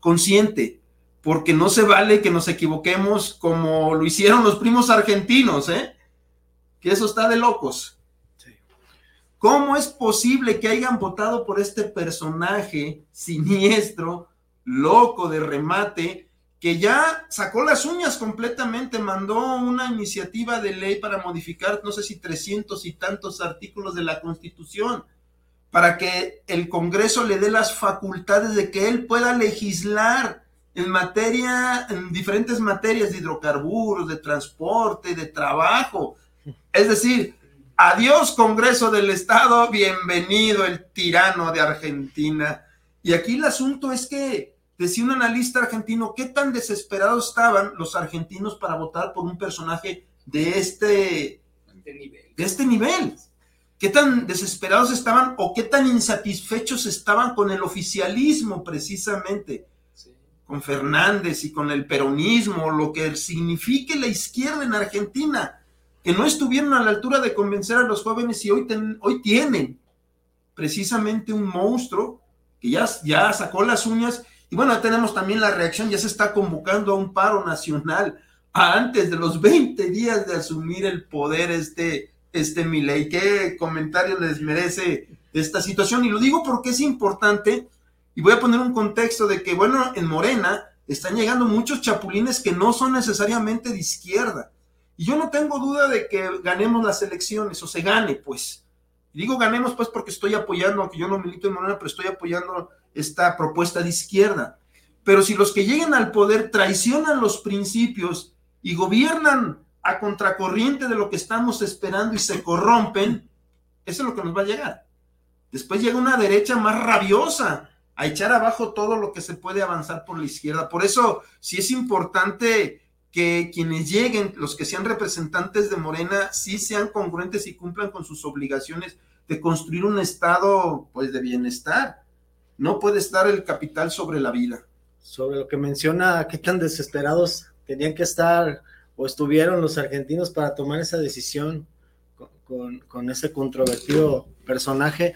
consciente, porque no se vale que nos equivoquemos como lo hicieron los primos argentinos, ¿eh? Que eso está de locos. ¿Cómo es posible que hayan votado por este personaje siniestro, loco de remate, que ya sacó las uñas completamente, mandó una iniciativa de ley para modificar, no sé si 300 y tantos artículos de la Constitución, para que el Congreso le dé las facultades de que él pueda legislar en materia, en diferentes materias de hidrocarburos, de transporte, de trabajo. Es decir, adiós Congreso del Estado, bienvenido el tirano de Argentina. Y aquí el asunto es que decía un analista argentino, ¿qué tan desesperados estaban los argentinos para votar por un personaje de este, nivel. de este nivel? ¿Qué tan desesperados estaban o qué tan insatisfechos estaban con el oficialismo precisamente? Sí. con Fernández y con el peronismo, lo que signifique la izquierda en Argentina, que no estuvieron a la altura de convencer a los jóvenes y hoy, ten- hoy tienen precisamente un monstruo que ya, ya sacó las uñas. Y bueno, tenemos también la reacción, ya se está convocando a un paro nacional a antes de los 20 días de asumir el poder este, este Milei. ¿Qué comentario les merece esta situación? Y lo digo porque es importante y voy a poner un contexto de que, bueno, en Morena están llegando muchos chapulines que no son necesariamente de izquierda. Y yo no tengo duda de que ganemos las elecciones o se gane, pues. Digo ganemos, pues, porque estoy apoyando, aunque yo no milito en Morena, pero estoy apoyando esta propuesta de izquierda. Pero si los que lleguen al poder traicionan los principios y gobiernan a contracorriente de lo que estamos esperando y se corrompen, eso es lo que nos va a llegar. Después llega una derecha más rabiosa, a echar abajo todo lo que se puede avanzar por la izquierda. Por eso sí es importante que quienes lleguen, los que sean representantes de Morena, sí sean congruentes y cumplan con sus obligaciones de construir un estado pues de bienestar. No puede estar el capital sobre la vida. Sobre lo que menciona, qué tan desesperados tenían que estar o estuvieron los argentinos para tomar esa decisión con, ese controvertido personaje.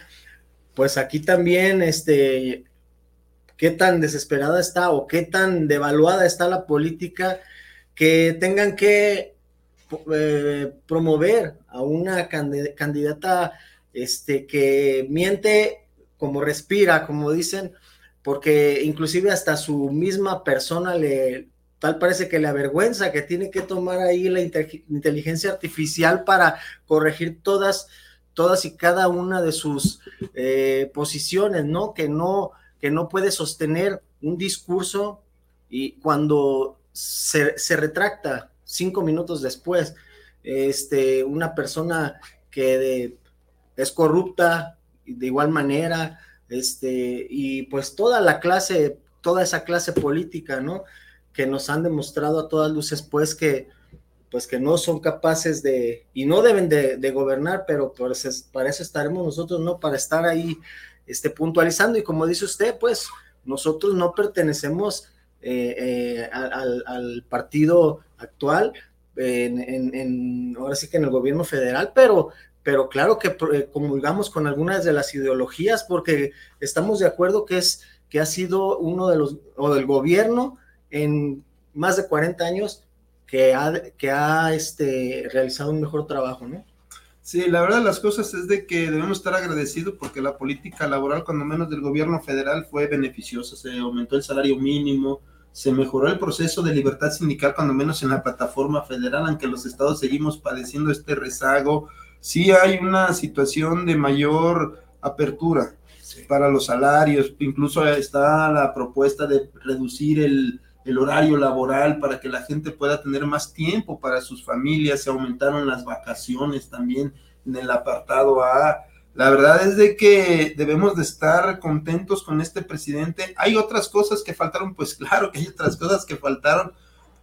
Pues aquí también, este, qué tan desesperada está o qué tan devaluada está la política que tengan que eh, promover a una candid candidata este, que miente como respira, como dicen, porque inclusive hasta su misma persona le tal parece que le avergüenza que tiene que tomar ahí la inteligencia artificial para corregir todas todas y cada una de sus eh, posiciones, ¿no? Que no que no puede sostener un discurso y cuando se, retracta cinco minutos después, este, una persona que es corrupta de igual manera, este, y pues toda la clase, toda esa clase política, ¿no? Que nos han demostrado a todas luces, pues que, pues que no son capaces de, y no deben de, de gobernar, pero pues para eso estaremos nosotros, ¿no? Para estar ahí, este, puntualizando, y como dice usted, pues nosotros no pertenecemos eh, eh, al, al, partido actual, en, en, en, ahora sí que en el gobierno federal, pero pero claro que eh, comulgamos con algunas de las ideologías porque estamos de acuerdo que es que ha sido uno de los o del gobierno en más de 40 años que ha, que ha este, realizado un mejor trabajo, ¿no? Sí, la verdad de las cosas es de que debemos estar agradecidos porque la política laboral, cuando menos del gobierno federal, fue beneficiosa. Se aumentó el salario mínimo, se mejoró el proceso de libertad sindical, cuando menos en la plataforma federal, aunque los estados seguimos padeciendo este rezago. Sí hay una situación de mayor apertura para los salarios, incluso está la propuesta de reducir el, el horario laboral para que la gente pueda tener más tiempo para sus familias, se aumentaron las vacaciones también en el apartado A. La verdad es de que debemos de estar contentos con este presidente. Hay otras cosas que faltaron, pues claro que hay otras cosas que faltaron,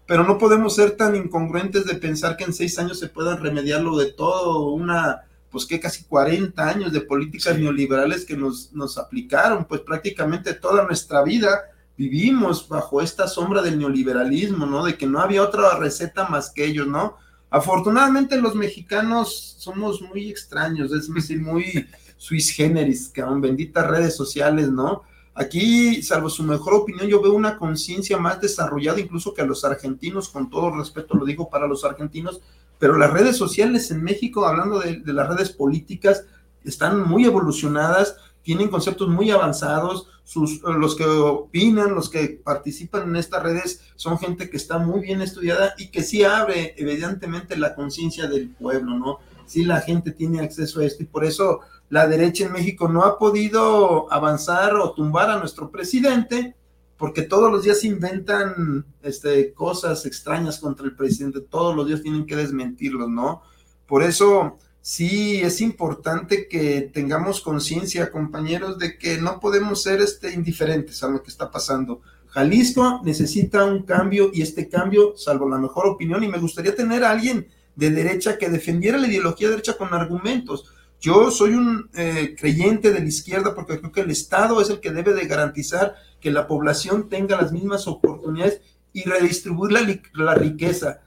pero no podemos ser tan incongruentes de pensar que en seis años se puedan remediarlo de todo. Una, pues que casi 40 años de políticas neoliberales que nos, nos aplicaron, pues prácticamente toda nuestra vida vivimos bajo esta sombra del neoliberalismo, ¿no? De que no había otra receta más que ellos, ¿no? Afortunadamente los mexicanos somos muy extraños, es decir, muy suis generis, aún benditas redes sociales, ¿no? Aquí, salvo su mejor opinión, yo veo una conciencia más desarrollada incluso que a los argentinos, con todo respeto lo digo para los argentinos, pero las redes sociales en México, hablando de, de las redes políticas, están muy evolucionadas, tienen conceptos muy avanzados, sus, los que opinan, los que participan en estas redes son gente que está muy bien estudiada y que sí abre evidentemente la conciencia del pueblo, ¿no? Sí la gente tiene acceso a esto y por eso la derecha en México no ha podido avanzar o tumbar a nuestro presidente porque todos los días inventan este, cosas extrañas contra el presidente, todos los días tienen que desmentirlos, ¿no? Por eso sí es importante que tengamos conciencia, compañeros, de que no podemos ser este, indiferentes a lo que está pasando. Jalisco necesita un cambio y este cambio, salvo la mejor opinión, y me gustaría tener a alguien de derecha que defendiera la ideología de derecha con argumentos. Yo soy un eh, creyente de la izquierda porque creo que el Estado es el que debe de garantizar que la población tenga las mismas oportunidades y redistribuir la, la riqueza,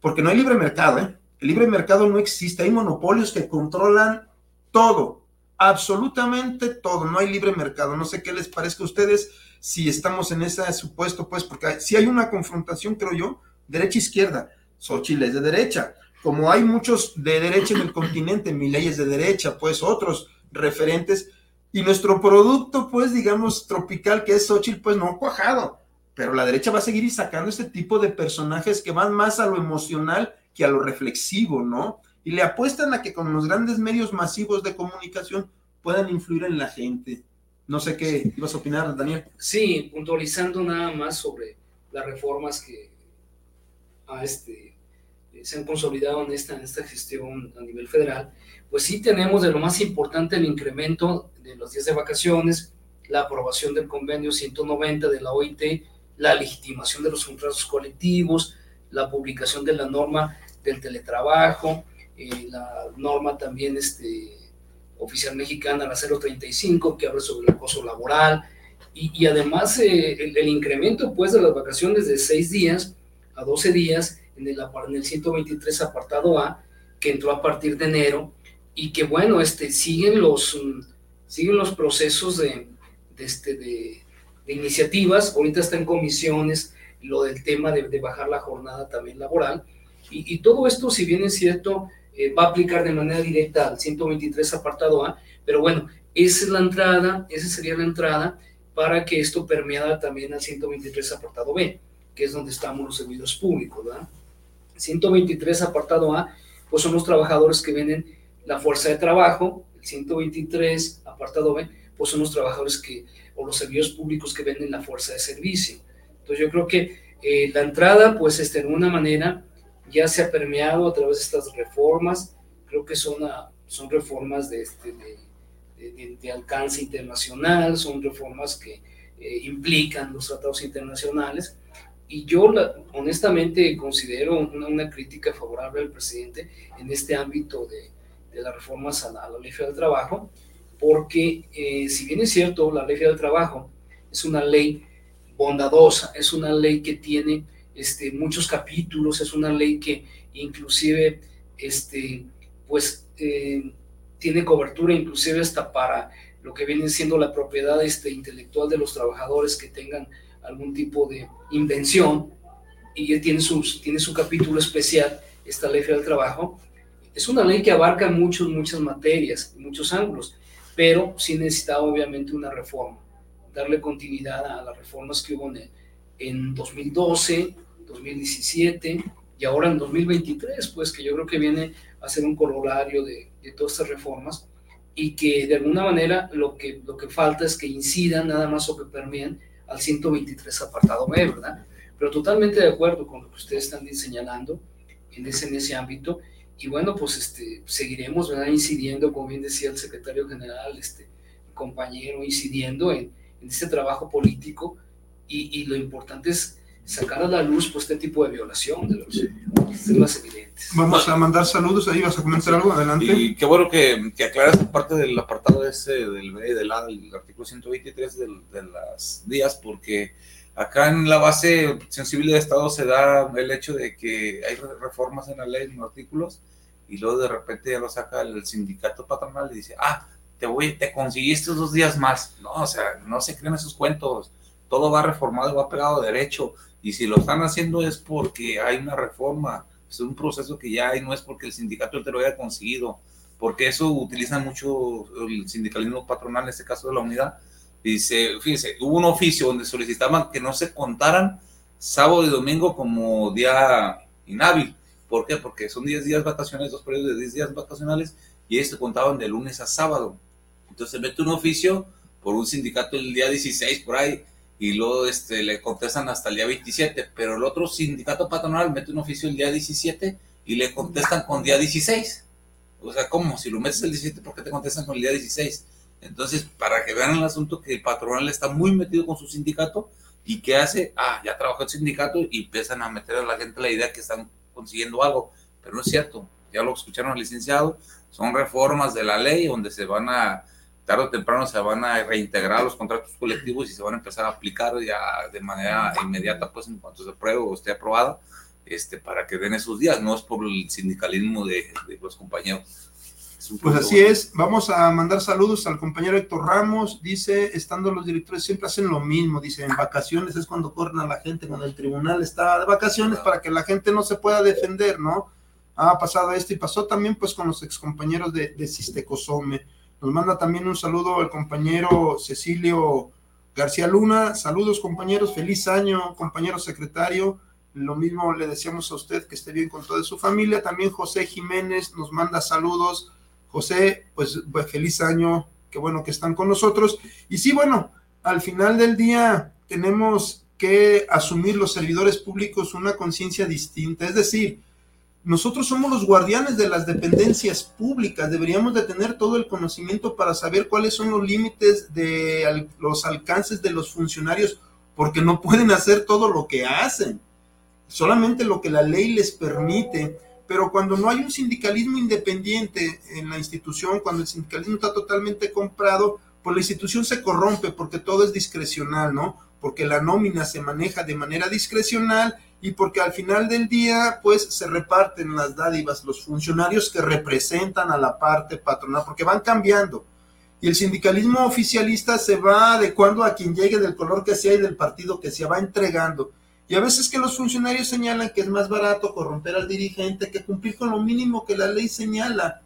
porque no hay libre mercado, ¿eh? Libre mercado no existe, hay monopolios que controlan todo, absolutamente todo, no hay libre mercado. No sé qué les parezca a ustedes si estamos en ese supuesto, pues, porque si hay una confrontación, creo yo, derecha-izquierda. Xochitl es de derecha. Como hay muchos de derecha en el continente, mi ley es de derecha, pues otros referentes. Y nuestro producto, pues, digamos, tropical, que es Xochitl, pues no cuajado. Pero la derecha va a seguir sacando este tipo de personajes que van más a lo emocional que a lo reflexivo, ¿no? Y le apuestan a que con los grandes medios masivos de comunicación puedan influir en la gente. No sé qué ibas a opinar, Daniel. Sí, puntualizando nada más sobre las reformas que a este, se han consolidado en esta, en esta gestión a nivel federal, pues sí tenemos de lo más importante el incremento de los días de vacaciones, la aprobación del convenio 190 de la OIT, la legitimación de los contratos colectivos, la publicación de la norma del teletrabajo, eh, la norma también este, oficial mexicana, la 035, que habla sobre el acoso laboral, y, además eh, el, incremento pues, de las vacaciones de 6 días a 12 días en el, en el 123 apartado A, que entró a partir de enero, y que bueno, este, siguen, los, siguen los procesos de, de, este, de, de iniciativas, ahorita está en comisiones lo del tema de, de bajar la jornada también laboral, y, todo esto, si bien es cierto, eh, va a aplicar de manera directa al 123 apartado A, pero bueno, esa es la entrada, esa sería la entrada para que esto permeara también al 123 apartado B, que es donde estamos los servidores públicos, ¿verdad? 123 apartado A, pues son los trabajadores que venden la fuerza de trabajo, el 123 apartado B, pues son los trabajadores que, o los servidores públicos que venden la fuerza de servicio. Entonces yo creo que eh, la entrada, pues, este, de una manera, ya se ha permeado a través de estas reformas, creo que son, son reformas de, este, de, de, alcance internacional, son reformas que eh, implican los tratados internacionales, y yo honestamente considero una, crítica favorable al presidente en este ámbito de, las reformas a la, ley federal del trabajo, porque eh, si bien es cierto, la ley federal del trabajo es una ley bondadosa, es una ley que tiene este, muchos capítulos, es una ley que inclusive este, pues, eh, tiene cobertura inclusive hasta para lo que viene siendo la propiedad este, intelectual de los trabajadores que tengan algún tipo de invención y tiene, sus, tiene su capítulo especial, esta ley del trabajo. Es una ley que abarca muchos, muchas materias, muchos ángulos, pero sí necesita obviamente una reforma, darle continuidad a las reformas que hubo en en 2012, 2017 y ahora en 2023, pues que yo creo que viene a ser un corolario de, de todas estas reformas y que de alguna manera lo que, lo que falta es que incidan nada más o que permeen al 123 apartado B, ¿verdad? Pero totalmente de acuerdo con lo que ustedes están señalando en ese, en ese ámbito. Y bueno, pues este, seguiremos ¿verdad? incidiendo, como bien decía el secretario general, este compañero, incidiendo en, en este trabajo político. Y, y, lo importante es sacar a la luz pues, este tipo de violación de los temas evidentes. Vamos a mandar saludos, ahí vas a comentar algo, adelante. Y qué bueno que, que aclaras parte del apartado ese del B, del A, del artículo 123 del, de las días, porque acá en la base sensible de Estado se da el hecho de que hay reformas en la ley, en los artículos, y luego de repente ya lo saca el sindicato patronal y dice, ah, te voy, te conseguiste dos días más. No, o sea, no se creen esos cuentos. Todo va reformado, va pegado derecho y si lo están haciendo es porque hay una reforma, es un proceso que ya hay, no es porque el sindicato te lo haya conseguido, porque eso utiliza mucho el sindicalismo patronal, en este caso de la unidad. Dice, fíjese, hubo un oficio donde solicitaban que no se contaran sábado y domingo como día inhábil. ¿Por qué? Porque son 10 días vacacionales, dos periodos de 10 días vacacionales, y ellos se contaban de lunes a sábado. Entonces mete un oficio por un sindicato el día 16 por ahí, y luego este, le contestan hasta el día 27, pero el otro sindicato patronal mete un oficio el día 17 y le contestan con día 16. O sea, ¿cómo? Si lo metes el 17, ¿por qué te contestan con el día 16? Entonces, para que vean el asunto que el patronal está muy metido con su sindicato y ¿qué hace? Ah, ya trabajó el sindicato y empiezan a meter a la gente la idea que están consiguiendo algo, pero no es cierto. Ya lo escucharon al licenciado, son reformas de la ley donde se van a tarde o temprano se van a reintegrar los contratos colectivos y se van a empezar a aplicar ya de manera inmediata, pues en cuanto se apruebe o esté aprobada, este, para que den esos días, no es por el sindicalismo de, de los compañeros. Pues así es, vamos a mandar saludos al compañero Héctor Ramos, dice, estando los directores siempre hacen lo mismo, dice, en vacaciones es cuando corren a la gente, cuando el tribunal está de vacaciones para que la gente no se pueda defender, ¿no? Ha pasado esto y pasó también pues con los excompañeros de, de Sistecosome. Nos manda también un saludo el compañero Cecilio García Luna. Saludos compañeros, feliz año, compañero secretario. Lo mismo le deseamos a usted que esté bien con toda su familia. También José Jiménez nos manda saludos. José, pues, pues feliz año, qué bueno que están con nosotros. Y sí, bueno, al final del día tenemos que asumir los servidores públicos una conciencia distinta. Es decir, nosotros somos los guardianes de las dependencias públicas, deberíamos de tener todo el conocimiento para saber cuáles son los límites de los alcances de los funcionarios, porque no pueden hacer todo lo que hacen, solamente lo que la ley les permite. Pero cuando no hay un sindicalismo independiente en la institución, cuando el sindicalismo está totalmente comprado, pues la institución se corrompe porque todo es discrecional, ¿no? Porque la nómina se maneja de manera discrecional y porque al final del día, pues se reparten las dádivas los funcionarios que representan a la parte patronal, porque van cambiando. Y el sindicalismo oficialista se va adecuando a quien llegue del color que sea y del partido que sea, va entregando. Y a veces que los funcionarios señalan que es más barato corromper al dirigente que cumplir con lo mínimo que la ley señala.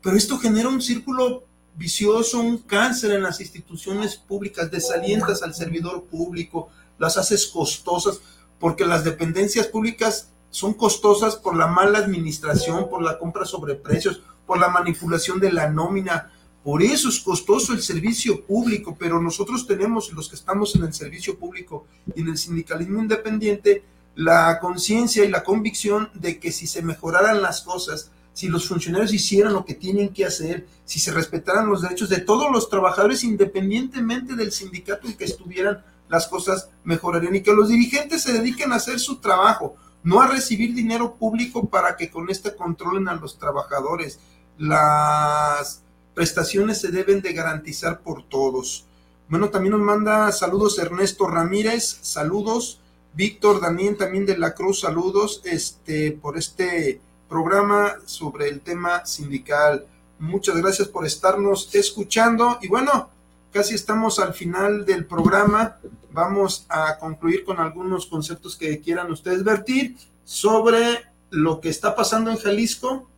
Pero esto genera un círculo vicioso, un cáncer en las instituciones públicas, desalientas al servidor público, las haces costosas porque las dependencias públicas son costosas por la mala administración, por la compra sobre precios, por la manipulación de la nómina. Por eso es costoso el servicio público, pero nosotros tenemos, los que estamos en el servicio público y en el sindicalismo independiente, la conciencia y la convicción de que si se mejoraran las cosas, si los funcionarios hicieran lo que tienen que hacer, si se respetaran los derechos de todos los trabajadores independientemente del sindicato en que estuvieran, las cosas mejorarían y que los dirigentes se dediquen a hacer su trabajo, no a recibir dinero público para que con este controlen a los trabajadores. Las prestaciones se deben de garantizar por todos. Bueno, también nos manda saludos Ernesto Ramírez, saludos. Víctor Daniel también de la Cruz, saludos este, por este programa sobre el tema sindical. Muchas gracias por estarnos escuchando y bueno, casi estamos al final del programa. Vamos a concluir con algunos conceptos que quieran ustedes vertir sobre lo que está pasando en Jalisco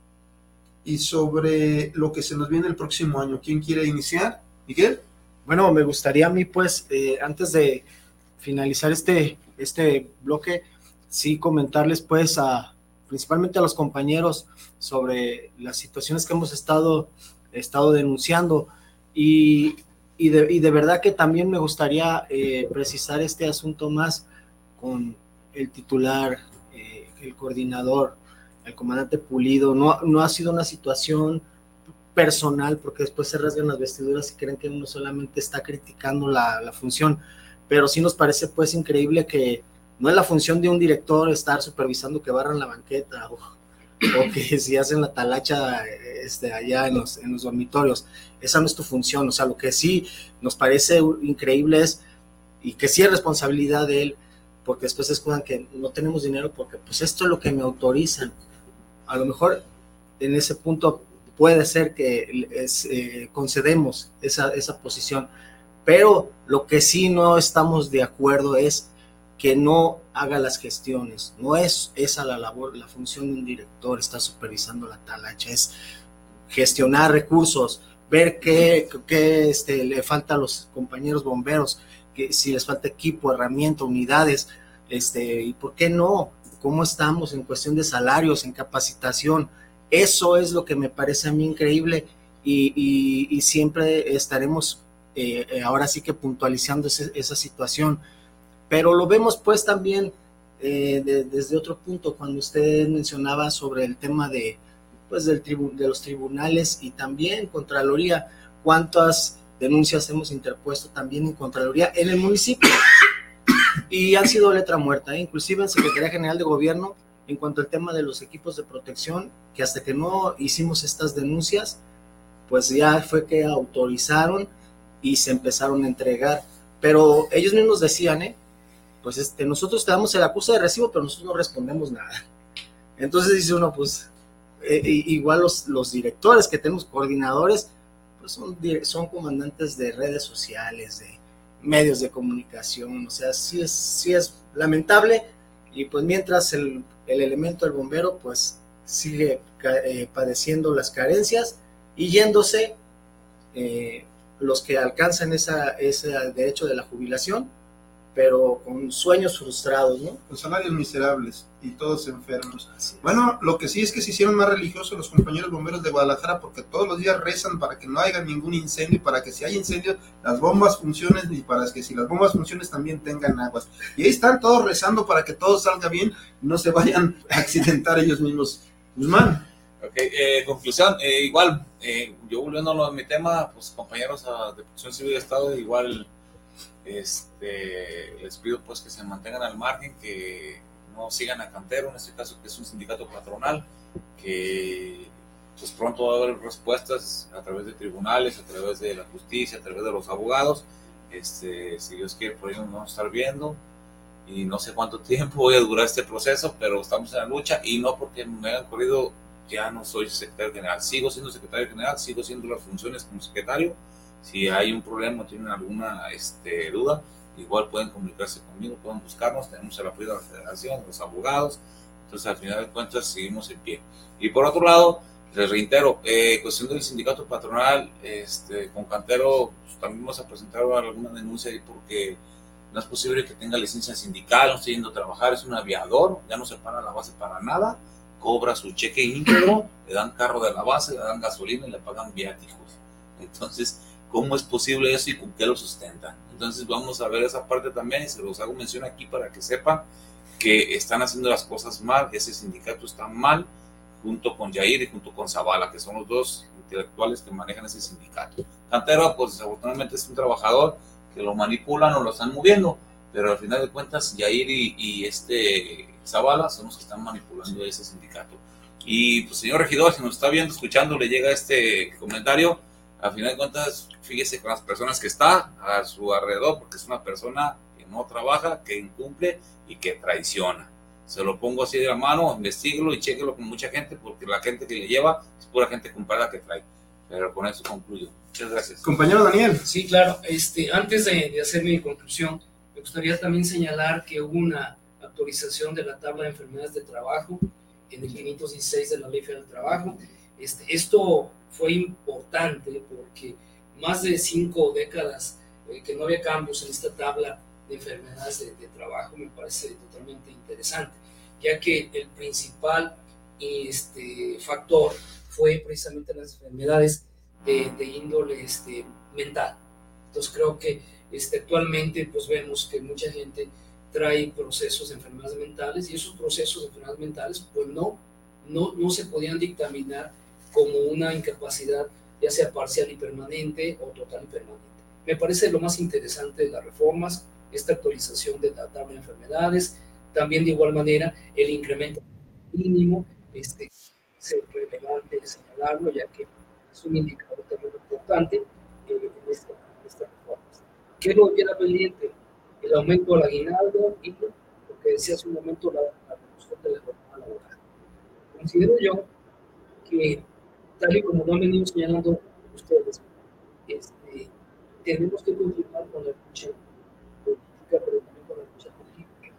y sobre lo que se nos viene el próximo año. ¿Quién quiere iniciar? Miguel. Bueno, me gustaría a mí, pues, eh, antes de finalizar este este bloque, sí comentarles pues a principalmente a los compañeros sobre las situaciones que hemos estado, estado denunciando y, y, de, y de verdad que también me gustaría eh, precisar este asunto más con el titular, eh, el coordinador, el comandante Pulido. No, no ha sido una situación personal porque después se rasgan las vestiduras y creen que uno solamente está criticando la, la función, pero sí nos parece pues increíble que no es la función de un director estar supervisando que barran la banqueta o, que si hacen la talacha este, allá en los, en los dormitorios. Esa no es tu función. O sea, lo que sí nos parece increíble es, y que sí es responsabilidad de él, porque después se escudan que no tenemos dinero porque pues esto es lo que me autorizan. A lo mejor en ese punto puede ser que eh, concedemos esa, esa posición, pero lo que sí no estamos de acuerdo es que no haga las gestiones. No es esa la labor, la función de un director, está supervisando la talacha, es gestionar recursos, ver qué, qué este, le falta a los compañeros bomberos, que si les falta equipo, herramienta, unidades, este, y por qué no, cómo estamos en cuestión de salarios, en capacitación. Eso es lo que me parece a mí increíble y, siempre estaremos eh, ahora sí que puntualizando esa situación pero lo vemos pues también eh, de, desde otro punto, cuando usted mencionaba sobre el tema de, pues, del tribu de los tribunales y también Contraloría, cuántas denuncias hemos interpuesto también en Contraloría en el municipio. Y han sido letra muerta, ¿eh? inclusive en Secretaría General de Gobierno, en cuanto al tema de los equipos de protección, que hasta que no hicimos estas denuncias, pues ya fue que autorizaron y se empezaron a entregar. Pero ellos mismos decían, ¿eh? Pues este, nosotros te damos el acusa de recibo, pero nosotros no respondemos nada. Entonces dice uno, pues eh, igual los, los, directores que tenemos, coordinadores, pues son, son comandantes de redes sociales, de medios de comunicación, o sea, sí es, sí es lamentable y pues mientras el, el elemento del bombero pues sigue eh, padeciendo las carencias y yéndose eh, los que alcanzan esa, ese derecho de la jubilación, pero con sueños frustrados, ¿no? Con salarios miserables y todos enfermos. Bueno, lo que sí es que se hicieron más religiosos los compañeros bomberos de Guadalajara porque todos los días rezan para que no haya ningún incendio y para que si hay incendio las bombas funcionen y para que si las bombas funcionen también tengan aguas. Y ahí están todos rezando para que todo salga bien y no se vayan a accidentar ellos mismos. Guzmán. Ok, eh, conclusión, eh, igual, eh, yo volviendo a mi tema, pues compañeros a, de Protección Civil de Estado, igual este, les pido pues que se mantengan al margen, que no sigan a Cantero, en este caso que es un sindicato patronal, que pues pronto va a haber respuestas a través de tribunales, a través de la justicia, a través de los abogados. Este, si Dios quiere, por ahí nos vamos a estar viendo. Y no sé cuánto tiempo voy a durar este proceso, pero estamos en la lucha y no porque me hayan corrido, ya no soy secretario general. Sigo siendo secretario general, sigo siendo las funciones como secretario si hay un problema tienen alguna este, duda, igual pueden comunicarse conmigo, pueden buscarnos, tenemos el apoyo de la federación, los abogados, entonces al final de cuentas seguimos en pie. Y por otro lado, les reitero, eh, cuestión del sindicato patronal, este, con Cantero pues, también vamos a presentar alguna denuncia ahí porque no es posible que tenga licencia sindical, no esté yendo a trabajar, es un aviador, ya no se para la base para nada, cobra su cheque íntegro, le dan carro de la base, le dan gasolina y le pagan viáticos. Entonces, cómo es posible eso y con qué lo sustentan. Entonces vamos a ver esa parte también y se los hago mención aquí para que sepan que están haciendo las cosas mal, ese sindicato está mal, junto con Yair y junto con Zavala, que son los dos intelectuales que manejan ese sindicato. Cantero, pues desafortunadamente es un trabajador que lo manipulan o lo están moviendo, pero al final de cuentas Yair y, y este Zavala son los que están manipulando ese sindicato. Y pues señor regidor, si nos está viendo, escuchando, le llega este comentario, al final de cuentas, fíjese con las personas que está a su alrededor, porque es una persona que no trabaja, que incumple y que traiciona. Se lo pongo así de la mano, investiguelo y chequelo con mucha gente, porque la gente que le lleva es pura gente comprada que trae. Pero con eso concluyo. Muchas gracias. Compañero Daniel. Sí, claro. Este, antes de, de hacer mi conclusión, me gustaría también señalar que hubo una actualización de la tabla de enfermedades de trabajo en el 516 de la Ley Federal del Trabajo. Este, esto fue importante porque más de cinco décadas eh, que no había cambios en esta tabla de enfermedades de, de, trabajo me parece totalmente interesante, ya que el principal este, factor fue precisamente las enfermedades de, de índole este, mental. Entonces creo que este, actualmente pues vemos que mucha gente trae procesos de enfermedades mentales y esos procesos de enfermedades mentales pues no, no, no se podían dictaminar como una incapacidad ya sea parcial y permanente o total y permanente. Me parece lo más interesante de las reformas, esta actualización de la tabla de enfermedades, también de igual manera el incremento mínimo, este, es relevante señalarlo, ya que es un indicador también importante en, esta, en estas reformas. ¿Qué lo queda pendiente? El aumento del aguinaldo y lo que decía hace un momento, la, la reducción de la jornada laboral. Considero yo que tal y como lo han venido señalando ustedes, este, tenemos que continuar con la lucha política, pero también con la lucha política,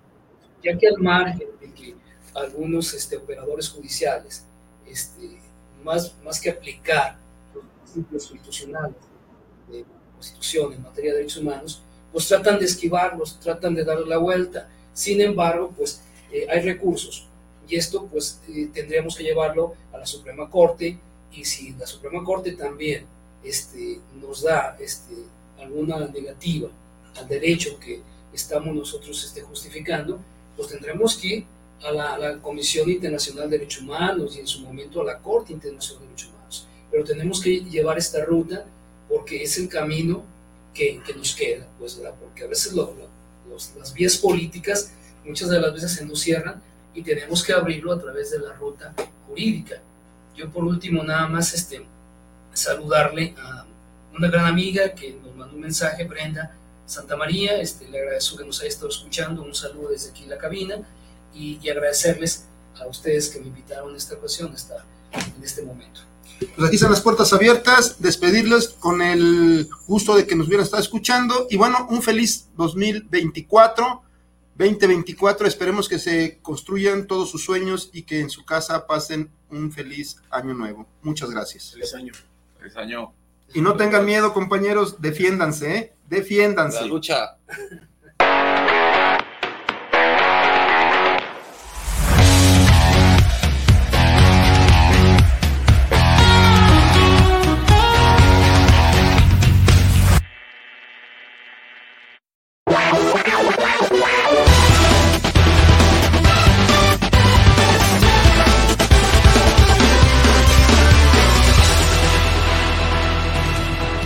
ya que al margen de que algunos este, operadores judiciales, este, más, que aplicar los principios institucionales de la Constitución en materia de derechos humanos, pues tratan de esquivarlos, tratan de darle la vuelta. Sin embargo, pues eh, hay recursos y esto pues eh, tendríamos que llevarlo a la Suprema Corte y si la Suprema Corte también este, nos da este, alguna negativa al derecho que estamos nosotros este, justificando, pues tendremos que ir a la, Comisión Internacional de Derechos Humanos y en su momento a la Corte Internacional de Derechos Humanos. Pero tenemos que llevar esta ruta porque es el camino que, que nos queda, pues, porque a veces lo, lo, los, las vías políticas muchas de las veces se nos cierran y tenemos que abrirlo a través de la ruta jurídica. Yo por último nada más este, saludarle a una gran amiga que nos mandó un mensaje, Brenda Santa María, este, le agradezco que nos haya estado escuchando, un saludo desde aquí en la cabina y, y agradecerles a ustedes que me invitaron en esta ocasión a estar en este momento. Pues aquí están las puertas abiertas, despedirles con el gusto de que nos hubieran estado escuchando y bueno, un feliz 2024. 2024, esperemos que se construyan todos sus sueños y que en su casa pasen un feliz año nuevo. Muchas gracias. Feliz año. Feliz año. Y no tengan miedo, compañeros, defiéndanse, ¿eh? Defiéndanse. La lucha.